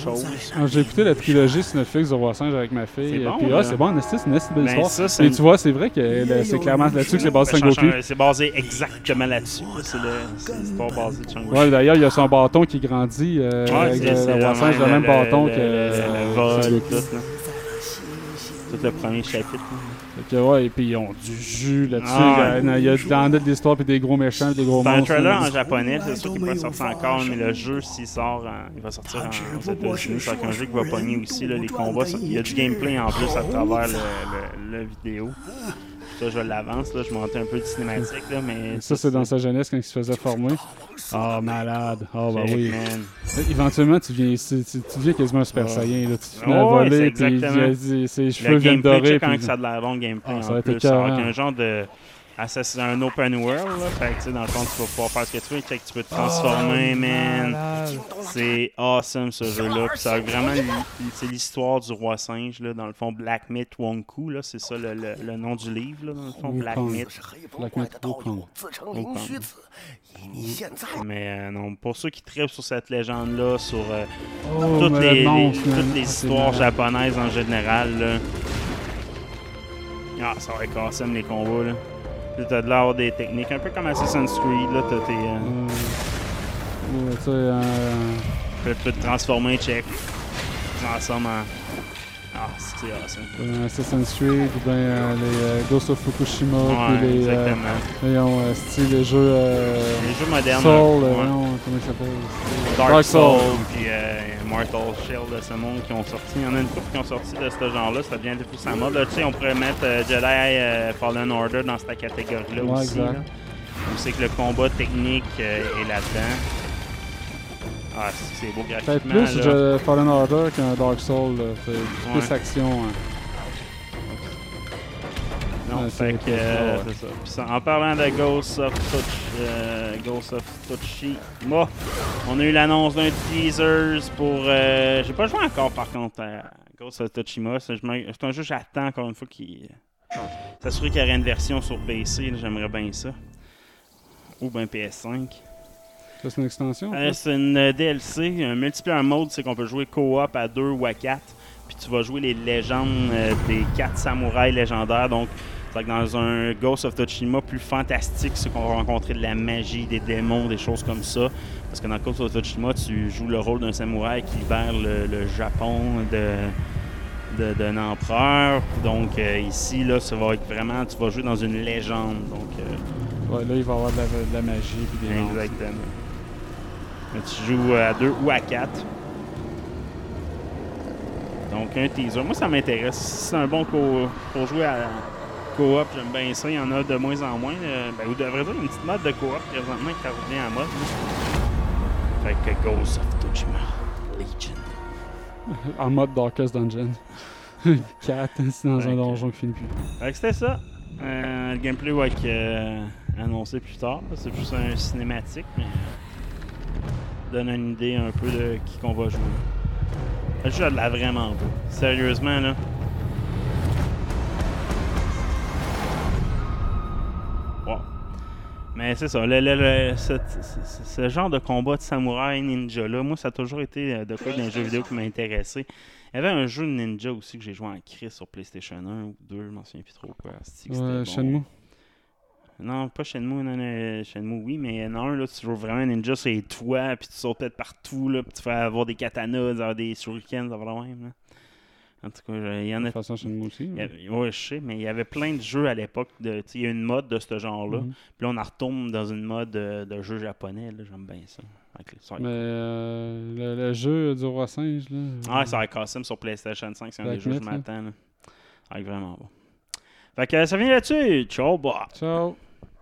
chose. J'ai écouté la trilogie sur Netflix du Roi Singe avec ma fille. C'est euh, bon, puis, là. ah, c'est bon, en esti, c'est une de belle Ben, histoire. ça, c'est Mais une- tu vois, c'est vrai que c'est clairement là-dessus que c'est basé Ben, sur Goku. change- C'est basé exactement là-dessus. là. C'est l'histoire basée de Shangoku. Ouais, d'ailleurs, il y a son bâton qui grandit euh, Ouais, avec c'est- le, c'est le Roi Singe, le, même bâton le- que le- vol, tout, là. Tout le premier chapitre. là. Fait que, ouais, et puis ils ont du jus là-dessus. Ah, il y a, il y a dans de l'histoire, puis des gros méchants, des gros C'est un monstres. trailer en japonais, c'est sûr qu'il n'est pas sorti encore, mais le jeu, s'il sort, en- il va sortir en, aux États-Unis. C'est un jeu qui va pogner aussi là, les combats. Il y a du gameplay en plus à travers le, le- le vidéo. Ça, je l'avance, là, je montais un peu de cinématique, là, mais Ça, c'est dans sa jeunesse quand il se faisait former. Ah, malade. Ah, bah oui. man. Éventuellement, tu deviens, tu, tu- tu deviens quasiment un Super Ouais. Saiyan. Là. Tu te mets à voler, puis ses cheveux Le viennent gameplay, dorer. check quand puis- ça a de la bonne gameplay Ah, ça en va être plus. Ça va écœurant. être un genre de... Assassin, un open world, là. Fait que, tu sais, dans le fond, tu vas pouvoir faire ce que tu veux. Check, tu peux te transformer, man. C'est awesome, ce jeu-là. Puis ça a vraiment... C'est l'histoire du roi singe, là. Dans le fond, Black Myth Wonku, là. C'est ça le, le- le nom du livre, là. Dans le fond, Black. Myth. Black Myth. Mais euh, non, pour ceux qui tripent sur cette légende-là, sur euh, Oh, toutes, les, toutes les Ah, c'est histoires japonaises en général, là. Ah, ça va être awesome les combats, là. T'as de l'air des techniques, un peu comme Assassin's Creed, là. T'as tes. euh, Ouais, tu sais, euh, tu peux te transformer, check. Transformes en. Ah, c'est awesome. euh, Assassin's Creed, ou bien euh, les euh, Ghost of Fukushima, Ouais, puis les, exactement. voyons, style les jeux... Les jeux modernes, Soul, ouais. voyons, comment il s'appelle? Dark, Soul, puis Mortal Shield de ce monde qui ont sorti. Il y en a une couple qui ont sorti de ce genre-là, ça devient de plus à mode. Tu sais, on pourrait mettre Jedi Fallen Order dans cette catégorie-là Ouais, aussi. exact. là. On sait que le combat technique est là-dedans. Ah, c'est beau Peut-être plus là. de Fallen Order qu'un Dark Soul. C'est plus Ouais. action. hein. Non, Ouais, fait c'est- que, euh, ouais. c'est ça. En parlant de Ghost of Touch, euh, Ghost of Tsushima, on a eu l'annonce d'un teaser pour. euh, J'ai pas joué encore par contre à Ghost of Tsushima. C'est un jeu que j'attends encore une fois qu'il. S'assurer qu'il y aurait une version sur PC, j'aimerais bien ça. Ou bien PS5. Ça, c'est une extension. Euh, c'est une euh, DLC, un multiplayer mode, c'est qu'on peut jouer co-op à deux ou à quatre. Puis tu vas jouer les légendes euh, des quatre samouraïs légendaires. Donc, ça Fait que dans un Ghost of Tsushima plus fantastique, c'est qu'on va rencontrer de la magie, des démons, des choses comme ça. Parce que dans Ghost of Tsushima, tu joues le rôle d'un samouraï qui libère le, le Japon de d'un empereur. Donc euh, ici, là, ça va être vraiment, tu vas jouer dans une légende. Donc, euh, Ouais, là, il va y avoir de la, de la magie puis des exactement. Mais tu joues à 2 ou à 4. Donc un teaser. Moi, ça m'intéresse. C'est un bon co pour jouer à coop, j'aime bien ça. Il y en a de moins en moins. Euh, ben, devrait dire une petite mode de coop présentement qui revient en mode. là. Fait que Ghost of Tsushima Legion. [LAUGHS] en mode Darkest Dungeon. [LAUGHS] 4, c'est dans un donjon qui finit plus. Fait que c'était ça. Euh, le gameplay va être euh, annoncé plus tard. C'est plus un cinématique, mais euh, donne une idée un peu de qui qu'on va jouer. Le jeu a de la vraiment beau. Sérieusement, là. Wow. Mais c'est ça, le, le- le- ce, ce- ce genre de combat de samouraï ninja là, moi ça a toujours été euh, de quoi les jeux vidéo qui m'a intéressé. Il y avait un jeu de ninja aussi que j'ai joué en crise sur PlayStation 1 ou 2, je m'en souviens plus trop quoi. Ouais, bon. Shenmue. Non, pas Shenmue, non, non, Shenmue, oui, mais un, là, tu joues vraiment ninja les toits, puis tu sautes peut-être partout, là, puis tu fais avoir des katanas, avoir des shurikens, avoir même, là. En tout cas, il y en a... De toute façon, Shenmue aussi. Avait- ouais, je sais, mais il y avait plein de jeux à l'époque. de- Il y a une mode de ce genre-là. Mhm. Puis là, on en retombe dans une mode de, de jeu japonais. là, J'aime bien ça. Les- Mais euh, le, le jeu du roi singe, là. Ah, c'est avec Awesome sur PlayStation 5. C'est un des jeux que je m'attends. vraiment bon. Fait que ça vient là-dessus. Ciao, bye. Ciao.